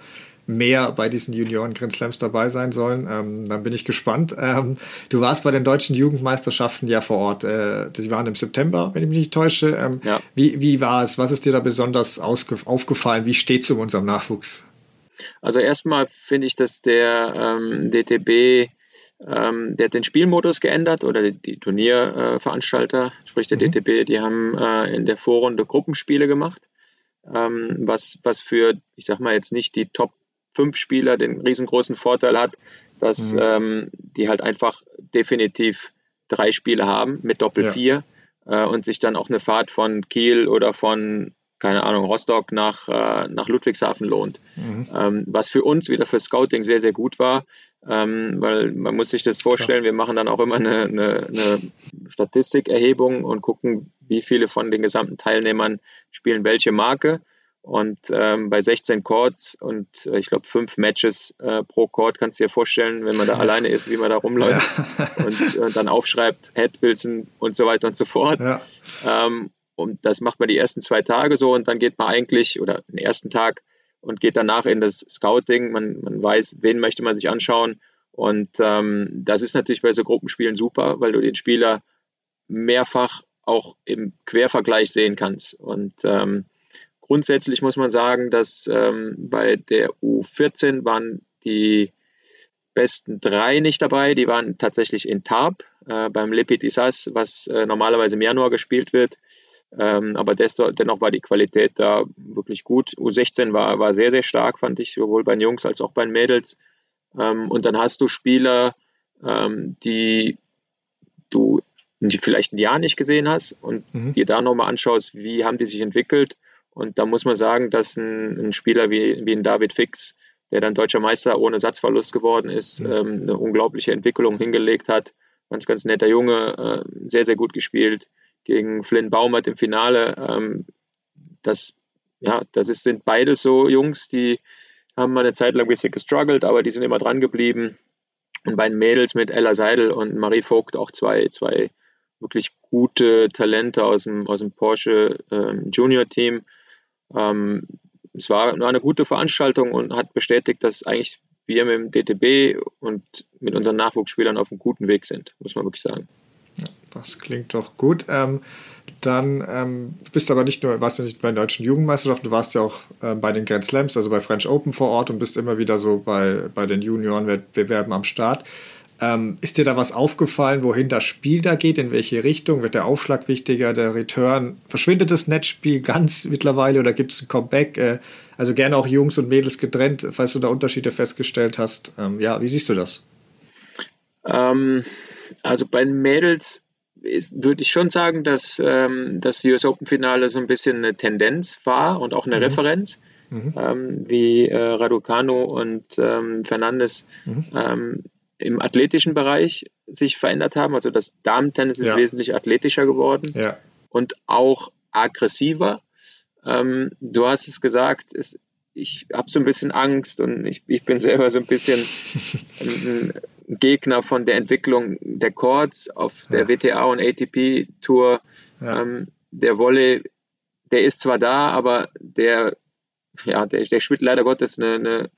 mehr bei diesen Junioren Grand Slams dabei sein sollen. Ähm, dann bin ich gespannt. Ähm, du warst bei den deutschen Jugendmeisterschaften ja vor Ort. Äh, die waren im September, wenn ich mich nicht täusche. Ähm, ja. wie, wie war es? Was ist dir da besonders aufgefallen? Wie steht es um unserem Nachwuchs? Also erstmal finde ich, dass der ähm, DTB ähm, der hat den Spielmodus geändert oder die, die Turnierveranstalter, äh, sprich der mhm. DTB, die haben äh, in der Vorrunde Gruppenspiele gemacht, ähm, was, was für, ich sag mal jetzt nicht die Top fünf Spieler den riesengroßen Vorteil hat, dass mhm. ähm, die halt einfach definitiv drei Spiele haben mit Doppel ja. vier äh, und sich dann auch eine Fahrt von Kiel oder von keine Ahnung, Rostock nach, äh, nach Ludwigshafen lohnt. Mhm. Ähm, was für uns wieder für Scouting sehr, sehr gut war, ähm, weil man muss sich das vorstellen, Klar. wir machen dann auch immer eine, eine, eine Statistikerhebung und gucken, wie viele von den gesamten Teilnehmern spielen welche Marke. Und ähm, bei 16 Chords und äh, ich glaube fünf Matches äh, pro Chord kannst du dir vorstellen, wenn man da alleine ist, wie man da rumläuft ja. und äh, dann aufschreibt, Head, Wilson und so weiter und so fort. Ja. Ähm, und das macht man die ersten zwei Tage so und dann geht man eigentlich, oder den ersten Tag, und geht danach in das Scouting. Man, man weiß, wen möchte man sich anschauen. Und ähm, das ist natürlich bei so Gruppenspielen super, weil du den Spieler mehrfach auch im Quervergleich sehen kannst. Und ähm, Grundsätzlich muss man sagen, dass ähm, bei der U14 waren die besten drei nicht dabei. Die waren tatsächlich in Tarp äh, beim Lepit Isas, was äh, normalerweise im Januar gespielt wird. Ähm, aber des, dennoch war die Qualität da wirklich gut. U16 war, war sehr, sehr stark, fand ich, sowohl bei den Jungs als auch bei den Mädels. Ähm, und dann hast du Spieler, ähm, die du die vielleicht ein Jahr nicht gesehen hast und mhm. dir da nochmal anschaust, wie haben die sich entwickelt und da muss man sagen, dass ein, ein Spieler wie, wie ein David Fix, der dann deutscher Meister ohne Satzverlust geworden ist, mhm. ähm, eine unglaubliche Entwicklung hingelegt hat. Ganz, ganz netter Junge, äh, sehr, sehr gut gespielt gegen Flynn Baumert im Finale. Ähm, das, ja, das ist, sind beide so Jungs, die haben mal eine Zeit lang ein bisschen gestruggelt, aber die sind immer dran geblieben. Und bei den Mädels mit Ella Seidel und Marie Vogt auch zwei, zwei wirklich gute Talente aus dem, aus dem Porsche ähm, Junior Team. Ähm, es war eine gute Veranstaltung und hat bestätigt, dass eigentlich wir mit dem DTB und mit unseren Nachwuchsspielern auf einem guten Weg sind, muss man wirklich sagen. Das klingt doch gut. Ähm, dann ähm, bist aber nicht nur, warst du nicht bei den deutschen Jugendmeisterschaften, du warst ja auch äh, bei den Grand Slams, also bei French Open vor Ort und bist immer wieder so bei, bei den Juniorenwettbewerben am Start. Ähm, ist dir da was aufgefallen, wohin das Spiel da geht, in welche Richtung? Wird der Aufschlag wichtiger, der Return? Verschwindet das Netzspiel ganz mittlerweile oder gibt es ein Comeback? Äh, also gerne auch Jungs und Mädels getrennt, falls du da Unterschiede festgestellt hast. Ähm, ja, wie siehst du das? Ähm, also bei den Mädels würde ich schon sagen, dass ähm, das US Open Finale so ein bisschen eine Tendenz war und auch eine mhm. Referenz. Mhm. Ähm, wie äh, Raducano und ähm, Fernandes mhm. ähm, im athletischen Bereich sich verändert haben. Also das Damentennis ist ja. wesentlich athletischer geworden ja. und auch aggressiver. Ähm, du hast es gesagt, es, ich habe so ein bisschen Angst und ich, ich bin selber so ein bisschen ein Gegner von der Entwicklung der Chords auf der ja. WTA und ATP Tour. Ähm, der Wolle, der ist zwar da, aber der, ja, der, der spielt leider Gottes eine, eine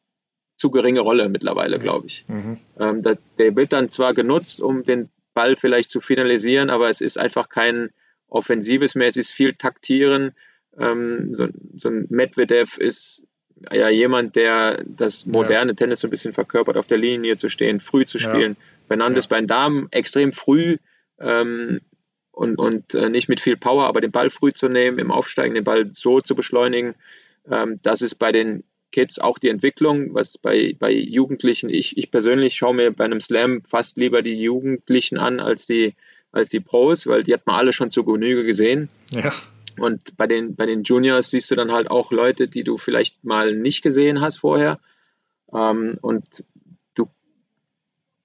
zu geringe Rolle mittlerweile, glaube ich. Mhm. Ähm, der, der wird dann zwar genutzt, um den Ball vielleicht zu finalisieren, aber es ist einfach kein offensives mehr, es ist viel Taktieren. Ähm, so, so, ein Medvedev ist ja jemand, der das moderne ja. Tennis so ein bisschen verkörpert, auf der Linie zu stehen, früh zu spielen. Ja. Fernandes ja. bei den Damen extrem früh ähm, und, und äh, nicht mit viel Power, aber den Ball früh zu nehmen, im Aufsteigen den Ball so zu beschleunigen. Ähm, das ist bei den Kids auch die Entwicklung, was bei, bei Jugendlichen, ich, ich persönlich schaue mir bei einem Slam fast lieber die Jugendlichen an als die, als die Pros, weil die hat man alle schon zur Genüge gesehen. Ja. Und bei den, bei den Juniors siehst du dann halt auch Leute, die du vielleicht mal nicht gesehen hast vorher. Ähm, und du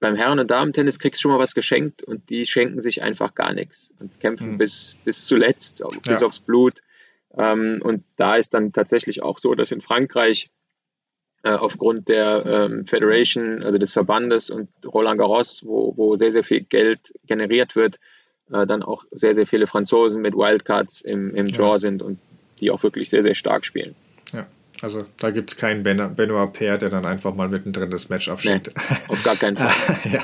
beim Herren- und Damen-Tennis kriegst schon mal was geschenkt und die schenken sich einfach gar nichts und kämpfen mhm. bis, bis zuletzt, bis ja. aufs Blut. Ähm, und da ist dann tatsächlich auch so, dass in Frankreich äh, aufgrund der ähm, Federation, also des Verbandes und Roland Garros, wo, wo sehr, sehr viel Geld generiert wird, äh, dann auch sehr, sehr viele Franzosen mit Wildcards im, im Draw ja. sind und die auch wirklich sehr, sehr stark spielen. Ja. Also da gibt es keinen ben Benoit Paire, der dann einfach mal mittendrin das Match abschickt. Nee, auf gar keinen Fall.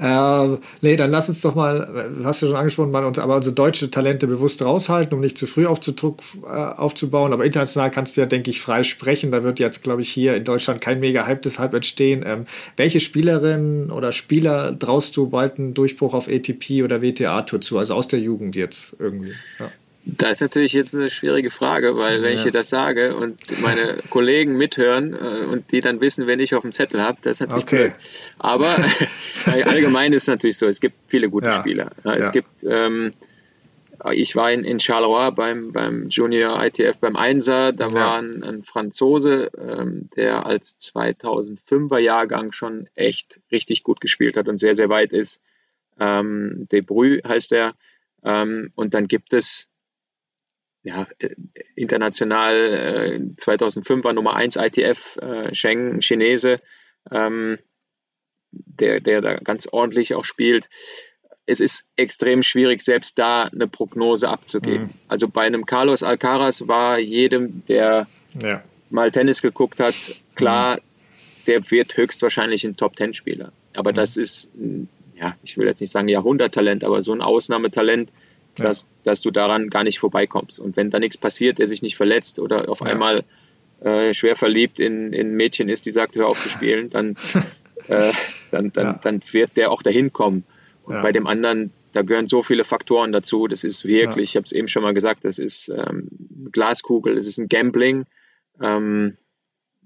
ja. äh, nee, dann lass uns doch mal, hast du schon angesprochen, mal uns, aber unsere deutsche Talente bewusst raushalten, um nicht zu früh Aufzudruck, äh, aufzubauen. Aber international kannst du ja, denke ich, frei sprechen. Da wird jetzt, glaube ich, hier in Deutschland kein mega Hype deshalb entstehen. Ähm, welche Spielerinnen oder Spieler traust du bald einen Durchbruch auf ATP oder WTA-Tour zu? Also aus der Jugend jetzt irgendwie. Ja. Das ist natürlich jetzt eine schwierige Frage, weil wenn ja. ich dir das sage und meine Kollegen mithören äh, und die dann wissen, wenn ich auf dem Zettel habe, das ist natürlich okay. blöd. Aber allgemein ist es natürlich so, es gibt viele gute ja. Spieler. Ja, es gibt, ähm, ich war in, in Charleroi beim, beim Junior ITF beim Einser, da war ein, ein Franzose, ähm, der als 2005er Jahrgang schon echt richtig gut gespielt hat und sehr, sehr weit ist. Ähm, De Brü heißt er. Ähm, und dann gibt es ja, äh, international äh, 2005 war Nummer 1 ITF, äh, Sheng, Chinese, ähm, der, der da ganz ordentlich auch spielt. Es ist extrem schwierig, selbst da eine Prognose abzugeben. Mhm. Also bei einem Carlos Alcaraz war jedem, der ja. mal Tennis geguckt hat, klar, mhm. der wird höchstwahrscheinlich ein Top-10-Spieler. Aber mhm. das ist, ja, ich will jetzt nicht sagen Jahrhunderttalent, aber so ein Ausnahmetalent, ja. dass, dass du daran gar nicht vorbeikommst. Und wenn da nichts passiert, der sich nicht verletzt oder auf ja. einmal äh, schwer verliebt in, in ein Mädchen ist, die sagt, hör auf zu spielen, dann, äh, dann, dann, ja. dann wird der auch dahin kommen. Und bei dem anderen, da gehören so viele Faktoren dazu. Das ist wirklich, ich habe es eben schon mal gesagt, das ist ähm, Glaskugel, das ist ein Gambling. Ähm,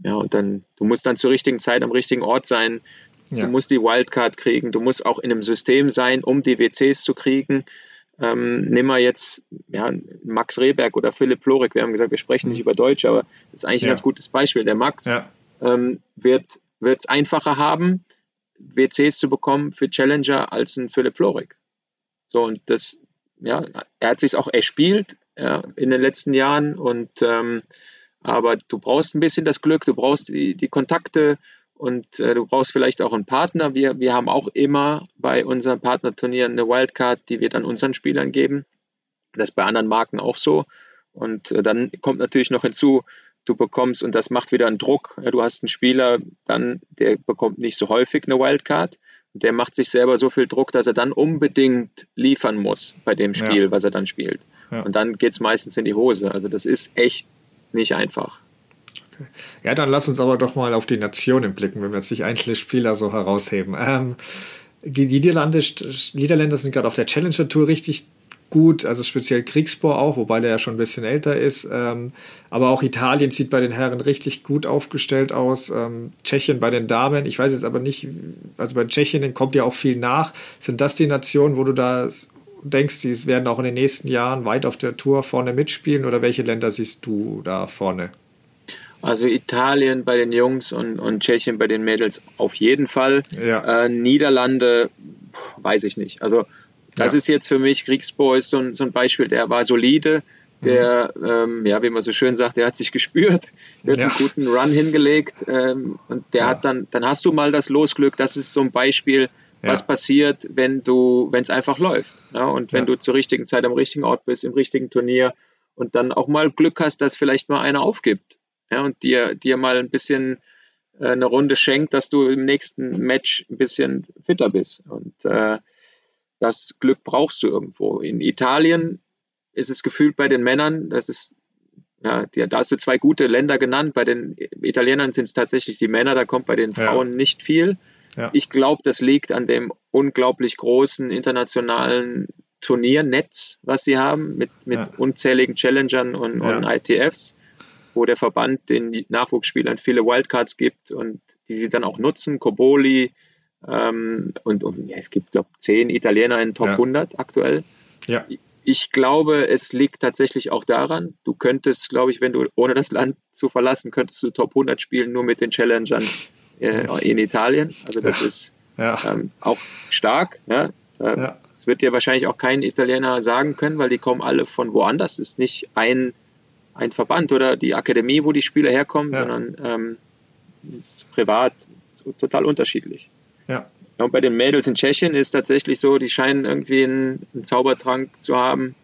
ja, und dann, du musst dann zur richtigen Zeit am richtigen Ort sein. Du musst die Wildcard kriegen. Du musst auch in einem System sein, um die WCs zu kriegen. Ähm, nimm mal jetzt ja, Max Rehberg oder Philipp Florik. Wir haben gesagt, wir sprechen nicht mhm. über Deutsch, aber das ist eigentlich ja. ein ganz gutes Beispiel. Der Max ja. ähm, wird es einfacher haben, WCs zu bekommen für Challenger als ein Philipp Florik. So, und das, ja, er hat sich auch erspielt ja, in den letzten Jahren und ähm, aber du brauchst ein bisschen das Glück, du brauchst die, die Kontakte und äh, du brauchst vielleicht auch einen Partner. Wir, wir haben auch immer bei unseren Partnerturnieren eine Wildcard, die wir dann unseren Spielern geben. Das ist bei anderen Marken auch so. Und äh, dann kommt natürlich noch hinzu, du bekommst, und das macht wieder einen Druck, ja, du hast einen Spieler, dann, der bekommt nicht so häufig eine Wildcard. Der macht sich selber so viel Druck, dass er dann unbedingt liefern muss bei dem Spiel, ja. was er dann spielt. Ja. Und dann geht es meistens in die Hose. Also das ist echt nicht einfach. Ja, dann lass uns aber doch mal auf die Nationen blicken, wenn wir jetzt nicht einzelne Spieler so herausheben. Ähm, die Niederlande, Niederländer sind gerade auf der Challenger Tour richtig gut, also speziell Kriegsbohr auch, wobei der ja schon ein bisschen älter ist. Ähm, aber auch Italien sieht bei den Herren richtig gut aufgestellt aus. Ähm, Tschechien bei den Damen, ich weiß jetzt aber nicht, also bei Tschechien kommt ja auch viel nach. Sind das die Nationen, wo du da denkst, die werden auch in den nächsten Jahren weit auf der Tour vorne mitspielen oder welche Länder siehst du da vorne? Also Italien bei den Jungs und, und Tschechien bei den Mädels auf jeden Fall. Ja. Äh, Niederlande weiß ich nicht. Also das ja. ist jetzt für mich, Kriegsboy ist so ein, so ein Beispiel, der war solide, der, mhm. ähm, ja, wie man so schön sagt, der hat sich gespürt, der ja. hat einen guten Run hingelegt ähm, und der hat dann, dann hast du mal das Losglück, das ist so ein Beispiel, was passiert, wenn du, wenn es einfach läuft. Ja, und wenn du zur richtigen Zeit am richtigen Ort bist, im richtigen Turnier und dann auch mal Glück hast, dass vielleicht mal einer aufgibt ja, und dir, dir mal ein bisschen äh, eine Runde schenkt, dass du im nächsten Match ein bisschen fitter bist. Und äh, das Glück brauchst du irgendwo. In Italien ist es gefühlt bei den Männern, das ist, ja, da hast du zwei gute Länder genannt. Bei den Italienern sind es tatsächlich die Männer, da kommt bei den Frauen ja. nicht viel. Ja. Ich glaube, das liegt an dem unglaublich großen internationalen Turniernetz, was sie haben, mit, mit ja. unzähligen Challengern und, und ITFs wo der Verband den Nachwuchsspielern viele Wildcards gibt und die sie dann auch nutzen. Koboli, Ähm, und, und ja, es gibt, glaube zehn Italiener in Top ja. 100 aktuell. Ja. Ich glaube, es liegt tatsächlich auch daran, du könntest, glaube ich, wenn du ohne das Land zu verlassen, könntest du Top 100 spielen, nur mit den Challengern äh, in Italien. Also das ja. ist ähm, auch stark. Ja? Äh, das wird dir wahrscheinlich auch kein Italiener sagen können, weil die kommen alle von woanders. Es ist nicht ein, ein Verband oder die Akademie, wo die Spieler herkommen, sondern ähm, privat total unterschiedlich. Ja. Und bei den Mädels in Tschechien ist tatsächlich so, die scheinen irgendwie einen, einen Zaubertrank zu haben,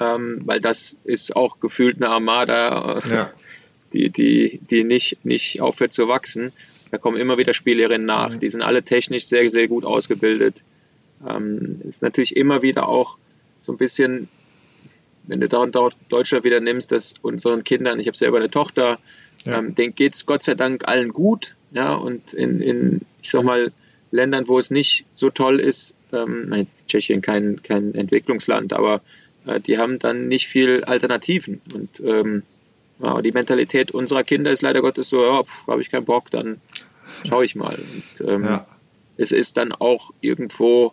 ähm, weil das ist auch gefühlt eine Armada, ja. die, die, die nicht, nicht aufhört zu wachsen. Da kommen immer wieder Spielerinnen nach. Mhm. Die sind alle technisch sehr, sehr gut ausgebildet. Ähm, ist natürlich immer wieder auch so ein bisschen, wenn du da und dort Deutschland wieder nimmst, dass unseren Kindern, ich habe selber eine Tochter, ja. ähm, denen geht es Gott sei Dank allen gut. Ja, und in, in, ich sag mal, Ländern, wo es nicht so toll ist, ähm, jetzt ist Tschechien kein, kein Entwicklungsland, aber äh, die haben dann nicht viel Alternativen. Und ähm, ja, die Mentalität unserer Kinder ist leider Gottes so, ja, habe ich keinen Bock, dann schaue ich mal. Und ähm, ja. es ist dann auch irgendwo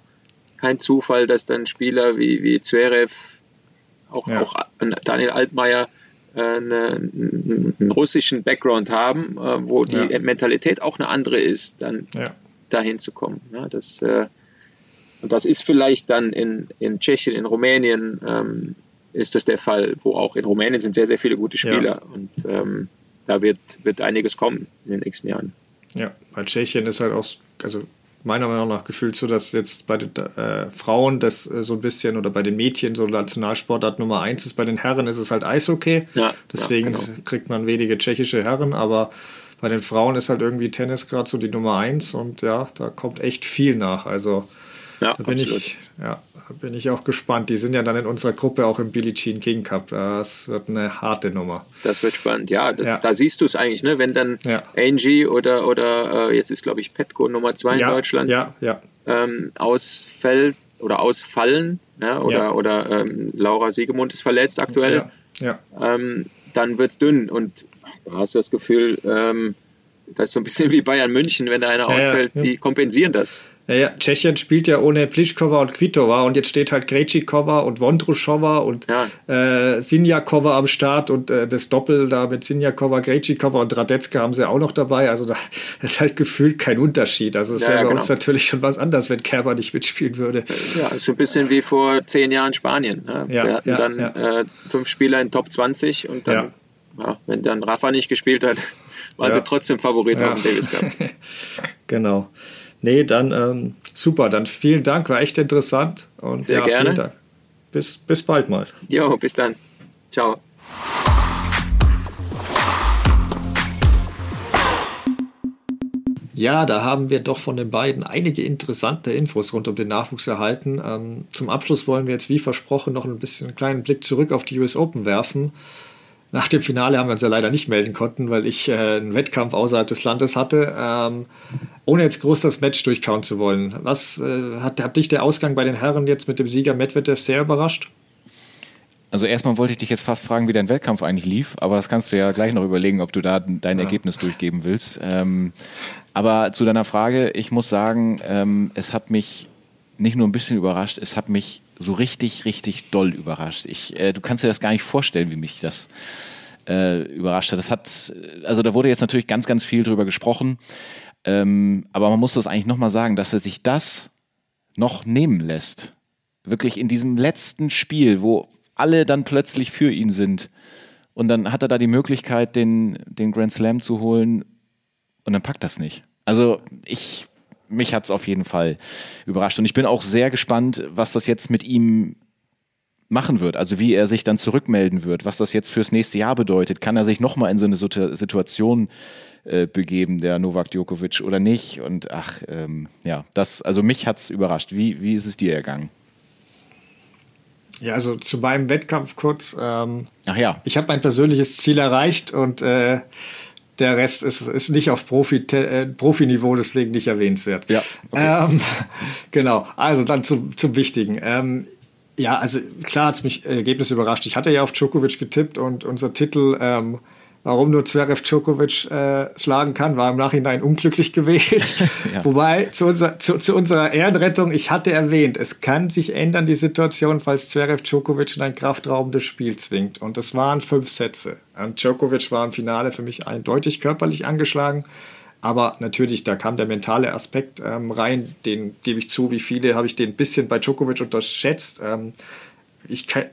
kein Zufall, dass dann Spieler wie, wie Zverev, auch, ja. auch Daniel Altmaier, äh, eine, einen russischen Background haben, äh, wo die ja. Mentalität auch eine andere ist, dann ja dahin zu kommen. Ne? Das, äh, und das ist vielleicht dann in, in Tschechien, in Rumänien ähm, ist das der Fall, wo auch in Rumänien sind sehr, sehr viele gute Spieler ja. und ähm, da wird, wird einiges kommen in den nächsten Jahren. Ja, bei Tschechien ist halt auch, also meiner Meinung nach gefühlt so, dass jetzt bei den äh, Frauen das äh, so ein bisschen oder bei den Mädchen so Nationalsportart Nummer eins ist. Bei den Herren ist es halt Eishockey. Ja, Deswegen ja, genau. kriegt man wenige tschechische Herren, aber bei den Frauen ist halt irgendwie Tennis gerade so die Nummer eins und ja, da kommt echt viel nach. Also ja, da bin ich, ja, bin ich auch gespannt. Die sind ja dann in unserer Gruppe auch im Billie Jean King Cup. Das wird eine harte Nummer. Das wird spannend, ja. Da, ja. da siehst du es eigentlich, ne? Wenn dann ja. Angie oder, oder äh, jetzt ist, glaube ich, Petko Nummer zwei in Deutschland ja, ja. Ähm, ausfällt oder ausfallen, ja, oder, oder ähm, Laura Siegemund ist verletzt aktuell, ähm, dann wird es dünn. Und da hast du das Gefühl, ähm, das ist so ein bisschen wie Bayern München, wenn da einer ausfällt, die kompensieren das. Ja, ja, Tschechien spielt ja ohne Pliskova und Kvitova und jetzt steht halt Grečikova und Vondrushova und ja. äh, Sinjakova am Start und äh, das Doppel da mit Sinjakova, Grečikova und Radetzka haben sie auch noch dabei. Also da ist halt gefühlt kein Unterschied. Also es ja, wäre bei genau. uns natürlich schon was anderes, wenn Kerber nicht mitspielen würde. Ja, so ein bisschen wie vor zehn Jahren Spanien. Ne? Ja, Wir hatten dann äh, fünf Spieler in Top 20 und dann ja, wenn dann Rafa nicht gespielt hat, waren ja. sie trotzdem Favorit ja. auf dem Davis Cup. genau. Nee, dann ähm, super, dann vielen Dank, war echt interessant. Und Sehr ja, gerne. vielen Dank. Bis, bis bald mal. Jo, bis dann. Ciao. Ja, da haben wir doch von den beiden einige interessante Infos rund um den Nachwuchs erhalten. Ähm, zum Abschluss wollen wir jetzt wie versprochen noch ein bisschen einen kleinen Blick zurück auf die US Open werfen. Nach dem Finale haben wir uns ja leider nicht melden konnten, weil ich äh, einen Wettkampf außerhalb des Landes hatte, ähm, ohne jetzt groß das Match durchkauen zu wollen. Was äh, hat, hat dich der Ausgang bei den Herren jetzt mit dem Sieger Medvedev sehr überrascht? Also erstmal wollte ich dich jetzt fast fragen, wie dein Wettkampf eigentlich lief, aber das kannst du ja gleich noch überlegen, ob du da dein ja. Ergebnis durchgeben willst. Ähm, aber zu deiner Frage, ich muss sagen, ähm, es hat mich nicht nur ein bisschen überrascht, es hat mich so richtig, richtig doll überrascht. Ich, äh, du kannst dir das gar nicht vorstellen, wie mich das äh, überrascht hat. Das hat, also da wurde jetzt natürlich ganz, ganz viel drüber gesprochen. Ähm, aber man muss das eigentlich nochmal sagen, dass er sich das noch nehmen lässt. Wirklich in diesem letzten Spiel, wo alle dann plötzlich für ihn sind. Und dann hat er da die Möglichkeit, den, den Grand Slam zu holen und dann packt das nicht. Also ich mich hat es auf jeden Fall überrascht. Und ich bin auch sehr gespannt, was das jetzt mit ihm machen wird, also wie er sich dann zurückmelden wird, was das jetzt fürs nächste Jahr bedeutet. Kann er sich nochmal in so eine Situation äh, begeben, der Novak Djokovic oder nicht? Und ach, ähm, ja, das, also mich hat es überrascht. Wie, wie ist es dir ergangen? Ja, also zu meinem Wettkampf kurz. Ähm, ach ja. Ich habe mein persönliches Ziel erreicht und äh, der Rest ist, ist nicht auf Profi, äh, Profiniveau, deswegen nicht erwähnenswert. Ja. Okay. Ähm, genau. Also dann zum, zum Wichtigen. Ähm, ja, also klar hat es mich Ergebnis überrascht. Ich hatte ja auf Djokovic getippt und unser Titel ähm, warum nur Zverev Djokovic äh, schlagen kann, war im Nachhinein unglücklich gewählt. ja. Wobei zu, unser, zu, zu, unserer Ehrenrettung, ich hatte erwähnt, es kann sich ändern, die Situation, falls Zverev Djokovic in ein kraftraubendes Spiel zwingt. Und das waren fünf Sätze. Und Djokovic war im Finale für mich eindeutig körperlich angeschlagen. Aber natürlich, da kam der mentale Aspekt ähm, rein, den gebe ich zu, wie viele habe ich den ein bisschen bei Djokovic unterschätzt. Ähm, ich kann,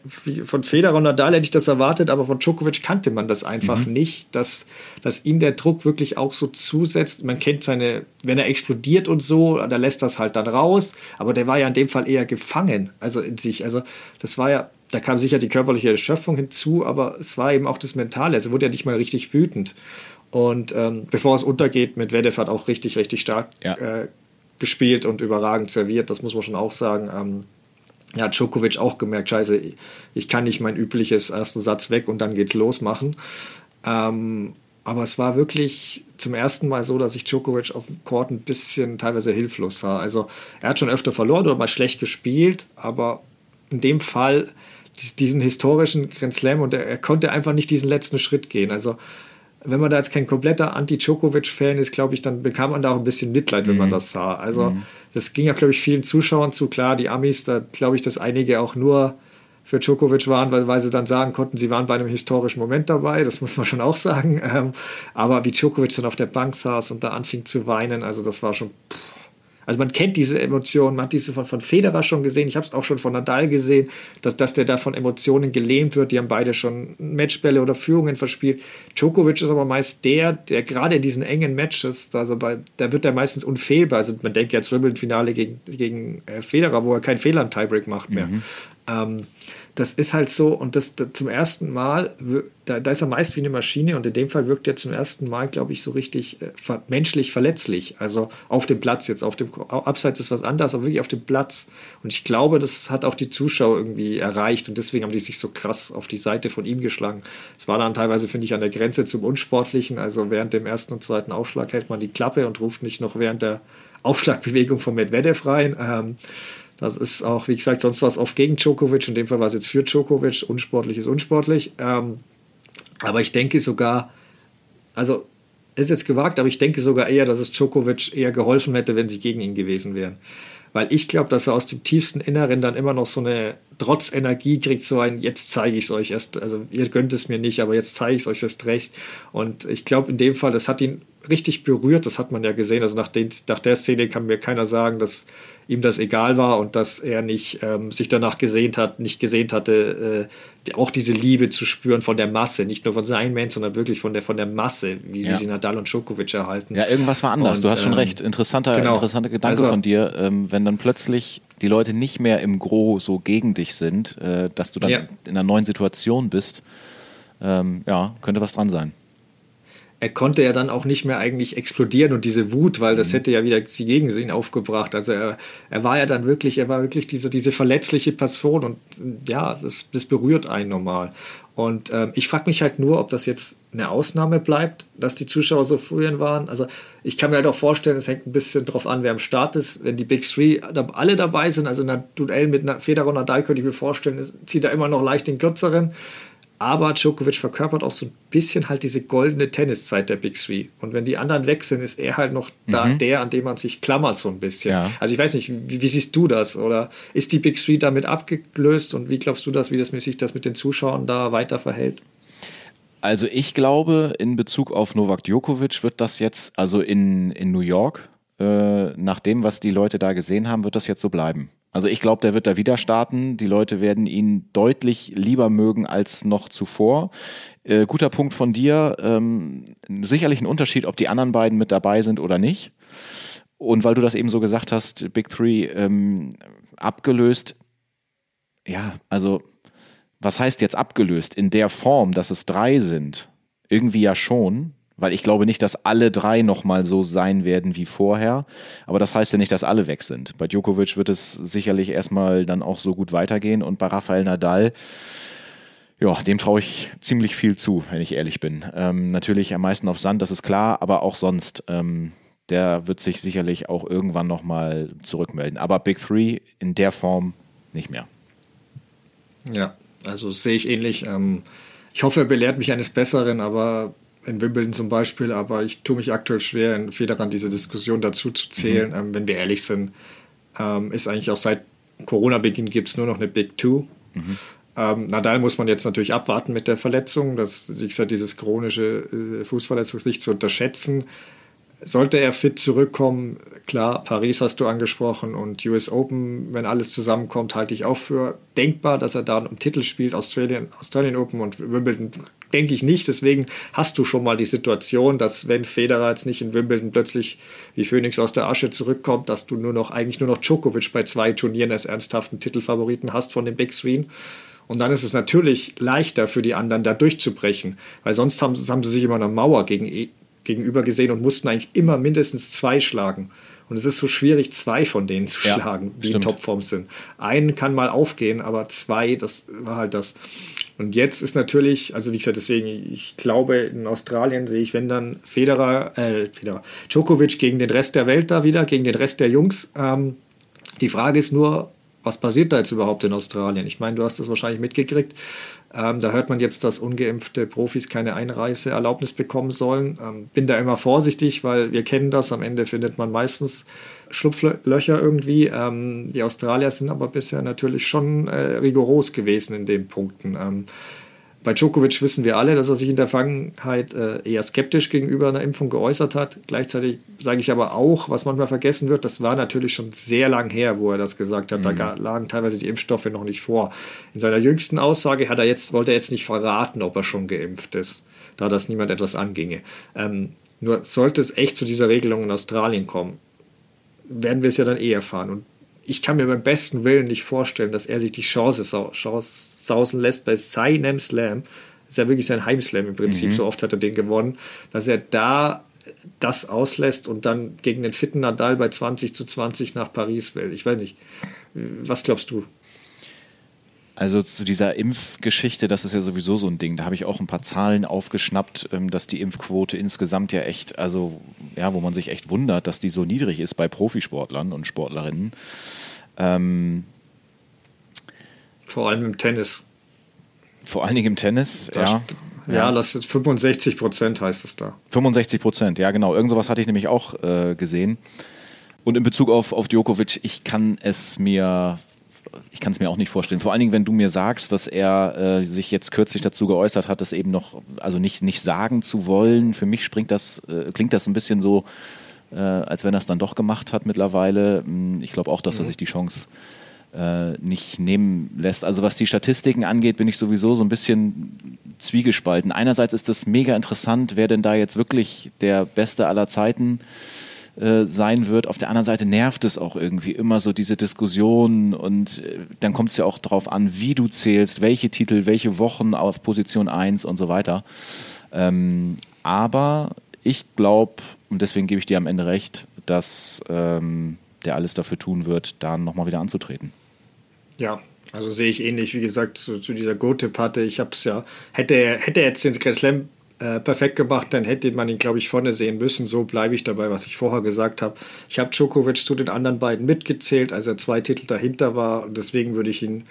von Federer und Nadal hätte ich das erwartet, aber von Djokovic kannte man das einfach mhm. nicht, dass, dass ihn der Druck wirklich auch so zusetzt. Man kennt seine, wenn er explodiert und so, da lässt das halt dann raus, aber der war ja in dem Fall eher gefangen, also in sich. Also das war ja, da kam sicher die körperliche Erschöpfung hinzu, aber es war eben auch das Mentale. Also wurde ja nicht mal richtig wütend. Und ähm, bevor es untergeht, mit Vedev hat auch richtig, richtig stark ja. äh, gespielt und überragend serviert, das muss man schon auch sagen. Ähm, ja, Djokovic auch gemerkt, scheiße, ich kann nicht mein übliches ersten Satz weg und dann geht's los machen. Ähm, aber es war wirklich zum ersten Mal so, dass ich Djokovic auf dem Court ein bisschen teilweise hilflos sah. Also er hat schon öfter verloren oder mal schlecht gespielt, aber in dem Fall diesen historischen Grand Slam und er, er konnte einfach nicht diesen letzten Schritt gehen. Also wenn man da jetzt kein kompletter Anti-Djokovic-Fan ist, glaube ich, dann bekam man da auch ein bisschen Mitleid, wenn mhm. man das sah. Also mhm. das ging ja, glaube ich, vielen Zuschauern zu. Klar, die Amis, da glaube ich, dass einige auch nur für Djokovic waren, weil, weil sie dann sagen konnten, sie waren bei einem historischen Moment dabei, das muss man schon auch sagen. Ähm, aber wie Djokovic dann auf der Bank saß und da anfing zu weinen, also das war schon, pff, also man kennt diese Emotionen, man hat diese von, von Federer schon gesehen, ich habe es auch schon von Nadal gesehen, dass, dass der da von Emotionen gelähmt wird. Die haben beide schon Matchbälle oder Führungen verspielt. Djokovic ist aber meist der, der gerade in diesen engen Matches, also bei, da wird er meistens unfehlbar. Also man denkt jetzt Wimbledon-Finale gegen, gegen äh, Federer, wo er keinen Fehler im Tiebreak macht mehr. Mhm. Ähm, das ist halt so und das, das zum ersten Mal, da, da, ist er meist wie eine Maschine und in dem Fall wirkt er zum ersten Mal, glaube ich, so richtig äh, ver menschlich verletzlich. Also auf dem Platz jetzt, auf dem Abseits ist was anderes, aber wirklich auf dem Platz. Und ich glaube, das hat auch die Zuschauer irgendwie erreicht und deswegen haben die sich so krass auf die Seite von ihm geschlagen. Es war dann teilweise, finde ich, an der Grenze zum Unsportlichen. Also während dem ersten und zweiten Aufschlag hält man die Klappe und ruft nicht noch während der Aufschlagbewegung von Medvedev rein. Ähm, das ist auch, wie gesagt, sonst war es oft gegen Djokovic. In dem Fall war es jetzt für Djokovic. Unsportlich ist unsportlich. Ähm, aber ich denke sogar, also ist jetzt gewagt, aber ich denke sogar eher, dass es Djokovic eher geholfen hätte, wenn sie gegen ihn gewesen wären. Weil ich glaube, dass er aus dem tiefsten Inneren dann immer noch so eine trotz Energie kriegt, so ein, jetzt zeige ich es euch erst, also ihr gönnt es mir nicht, aber jetzt zeige ich es euch erst recht. Und ich glaube in dem Fall, das hat ihn richtig berührt, das hat man ja gesehen. Also nach, den, nach der Szene kann mir keiner sagen, dass ihm das egal war und dass er nicht ähm, sich danach gesehnt hat, nicht gesehnt hatte, äh, auch diese Liebe zu spüren von der Masse, nicht nur von seinem Mensch, sondern wirklich von der von der Masse, wie, ja. wie sie Nadal und Djokovic erhalten. Ja, irgendwas war anders. Und, du hast schon ähm, recht. Interessanter, genau. interessanter Gedanke also, von dir, ähm, wenn dann plötzlich die Leute nicht mehr im Gro so gegen dich sind, äh, dass du dann ja. in einer neuen Situation bist. Ähm, ja, könnte was dran sein er konnte ja dann auch nicht mehr eigentlich explodieren und diese Wut, weil das mhm. hätte ja wieder die gegen ihn aufgebracht. Also er, er war ja dann wirklich, er war wirklich diese, diese verletzliche Person und ja, das, das berührt einen normal. Und ähm, ich frage mich halt nur, ob das jetzt eine Ausnahme bleibt, dass die Zuschauer so früher waren. Also ich kann mir halt auch vorstellen, es hängt ein bisschen drauf an, wer am Start ist. Wenn die Big Three alle dabei sind, also in einer Duell mit einer Federer und Nadal könnte ich mir vorstellen, zieht er immer noch leicht den kürzeren. Aber Djokovic verkörpert auch so ein bisschen halt diese goldene Tenniszeit der Big Three. Und wenn die anderen weg sind, ist er halt noch da mhm. der, an dem man sich klammert so ein bisschen. Ja. Also ich weiß nicht, wie, wie, siehst du das? Oder ist die Big Three damit abgelöst? Und wie glaubst du das, wie das sich das mit den Zuschauern da weiter verhält? Also ich glaube, in Bezug auf Novak Djokovic wird das jetzt, also in, in New York, äh, nach dem, was die Leute da gesehen haben, wird das jetzt so bleiben. Also ich glaube, der wird da wieder starten. Die Leute werden ihn deutlich lieber mögen als noch zuvor. Äh, guter Punkt von dir. Ähm, sicherlich ein Unterschied, ob die anderen beiden mit dabei sind oder nicht. Und weil du das eben so gesagt hast, Big Three ähm, abgelöst. Ja, also was heißt jetzt abgelöst? In der Form, dass es drei sind. Irgendwie ja schon weil ich glaube nicht, dass alle drei nochmal so sein werden wie vorher. Aber das heißt ja nicht, dass alle weg sind. Bei Djokovic wird es sicherlich erstmal dann auch so gut weitergehen und bei Rafael Nadal, ja, dem traue ich ziemlich viel zu, wenn ich ehrlich bin. Ähm, natürlich am meisten auf Sand, das ist klar, aber auch sonst. Ähm, der wird sich sicherlich auch irgendwann nochmal zurückmelden. Aber Big Three in der Form nicht mehr. Ja, also sehe ich ähnlich. Ähm ich hoffe, er belehrt mich eines Besseren, aber in Wimbledon zum Beispiel, aber ich tue mich aktuell schwer, in Federern diese Diskussion dazu zu zählen. Mhm. Ähm, wenn wir ehrlich sind, ähm, ist eigentlich auch seit Corona-Beginn gibt es nur noch eine Big Two. Mhm. Ähm, Nadal muss man jetzt natürlich abwarten mit der Verletzung. Das, wie gesagt, dieses chronische äh, Fußverletzung ist nicht zu unterschätzen. Sollte er fit zurückkommen, klar, Paris hast du angesprochen und US Open, wenn alles zusammenkommt, halte ich auch für denkbar, dass er da einen Titel spielt, Australian, Australian Open und Wimbledon denke ich nicht. Deswegen hast du schon mal die Situation, dass wenn Federer jetzt nicht in Wimbledon plötzlich wie Phoenix aus der Asche zurückkommt, dass du nur noch eigentlich nur noch Djokovic bei zwei Turnieren als ernsthaften Titelfavoriten hast von den Big Three. Und dann ist es natürlich leichter für die anderen, da durchzubrechen, weil sonst haben, haben sie sich immer eine Mauer gegen, gegenüber gesehen und mussten eigentlich immer mindestens zwei schlagen. Und es ist so schwierig, zwei von denen zu ja, schlagen, die stimmt. in Topform sind. Einen kann mal aufgehen, aber zwei, das war halt das. Und jetzt ist natürlich, also wie gesagt, deswegen, ich glaube, in Australien sehe ich, wenn dann Federer, äh, Federer, Djokovic gegen den Rest der Welt da wieder, gegen den Rest der Jungs. Ähm, die Frage ist nur, was passiert da jetzt überhaupt in Australien? Ich meine, du hast das wahrscheinlich mitgekriegt. Ähm, da hört man jetzt, dass ungeimpfte Profis keine Einreiseerlaubnis bekommen sollen. Ähm, bin da immer vorsichtig, weil wir kennen das. Am Ende findet man meistens Schlupflöcher irgendwie. Ähm, die Australier sind aber bisher natürlich schon äh, rigoros gewesen in den Punkten. Ähm, bei Djokovic wissen wir alle, dass er sich in der Vergangenheit äh, eher skeptisch gegenüber einer Impfung geäußert hat. Gleichzeitig sage ich aber auch, was manchmal vergessen wird, das war natürlich schon sehr lang her, wo er das gesagt hat. Mhm. Da lagen teilweise die Impfstoffe noch nicht vor. In seiner jüngsten Aussage hat er jetzt, wollte er jetzt nicht verraten, ob er schon geimpft ist, da das niemand etwas anginge. Ähm, nur sollte es echt zu dieser Regelung in Australien kommen, werden wir es ja dann eh erfahren. Und ich kann mir beim besten Willen nicht vorstellen, dass er sich die Chance, Chance sausen lässt bei seinem Slam. Das ist ja wirklich sein Heimslam im Prinzip, mhm. so oft hat er den gewonnen, dass er da das auslässt und dann gegen den fitten Nadal bei 20 zu 20 nach Paris will. Ich weiß nicht. Was glaubst du? Also zu dieser Impfgeschichte, das ist ja sowieso so ein Ding. Da habe ich auch ein paar Zahlen aufgeschnappt, ähm, dass die Impfquote insgesamt ja echt, also ja, wo man sich echt wundert, dass die so niedrig ist bei Profisportlern und Sportlerinnen. Ähm, vor allem im Tennis. Vor allen Dingen im Tennis, da ja. Ja, ja, das sind 65 Prozent heißt es da. 65 Prozent, ja genau. Irgend sowas hatte ich nämlich auch äh, gesehen. Und in Bezug auf, auf Djokovic, ich kann es mir ich kann es mir auch nicht vorstellen. Vor allen Dingen, wenn du mir sagst, dass er äh, sich jetzt kürzlich dazu geäußert hat, das eben noch, also nicht, nicht sagen zu wollen. Für mich springt das, äh, klingt das ein bisschen so, äh, als wenn er es dann doch gemacht hat mittlerweile. Hm, ich glaube auch, dass mhm. er sich die Chance äh, nicht nehmen lässt. Also was die Statistiken angeht, bin ich sowieso so ein bisschen zwiegespalten. Einerseits ist es mega interessant, wer denn da jetzt wirklich der Beste aller Zeiten äh, sein wird. Auf der anderen Seite nervt es auch irgendwie immer so diese Diskussion und äh, dann kommt es ja auch darauf an, wie du zählst, welche Titel, welche Wochen auf Position 1 und so weiter. Ähm, aber ich glaube, und deswegen gebe ich dir am Ende recht, dass ähm, der alles dafür tun wird, da nochmal wieder anzutreten. Ja, also sehe ich ähnlich, wie gesagt, zu, zu dieser Go-Tip-Hatte. Ich habe es ja, hätte er, hätte er jetzt den Grand Slam äh, perfekt gemacht, dann hätte man ihn, glaube ich, vorne sehen müssen. So bleibe ich dabei, was ich vorher gesagt habe. Ich habe Djokovic zu den anderen beiden mitgezählt, als er zwei Titel dahinter war. Und deswegen würde ich ihn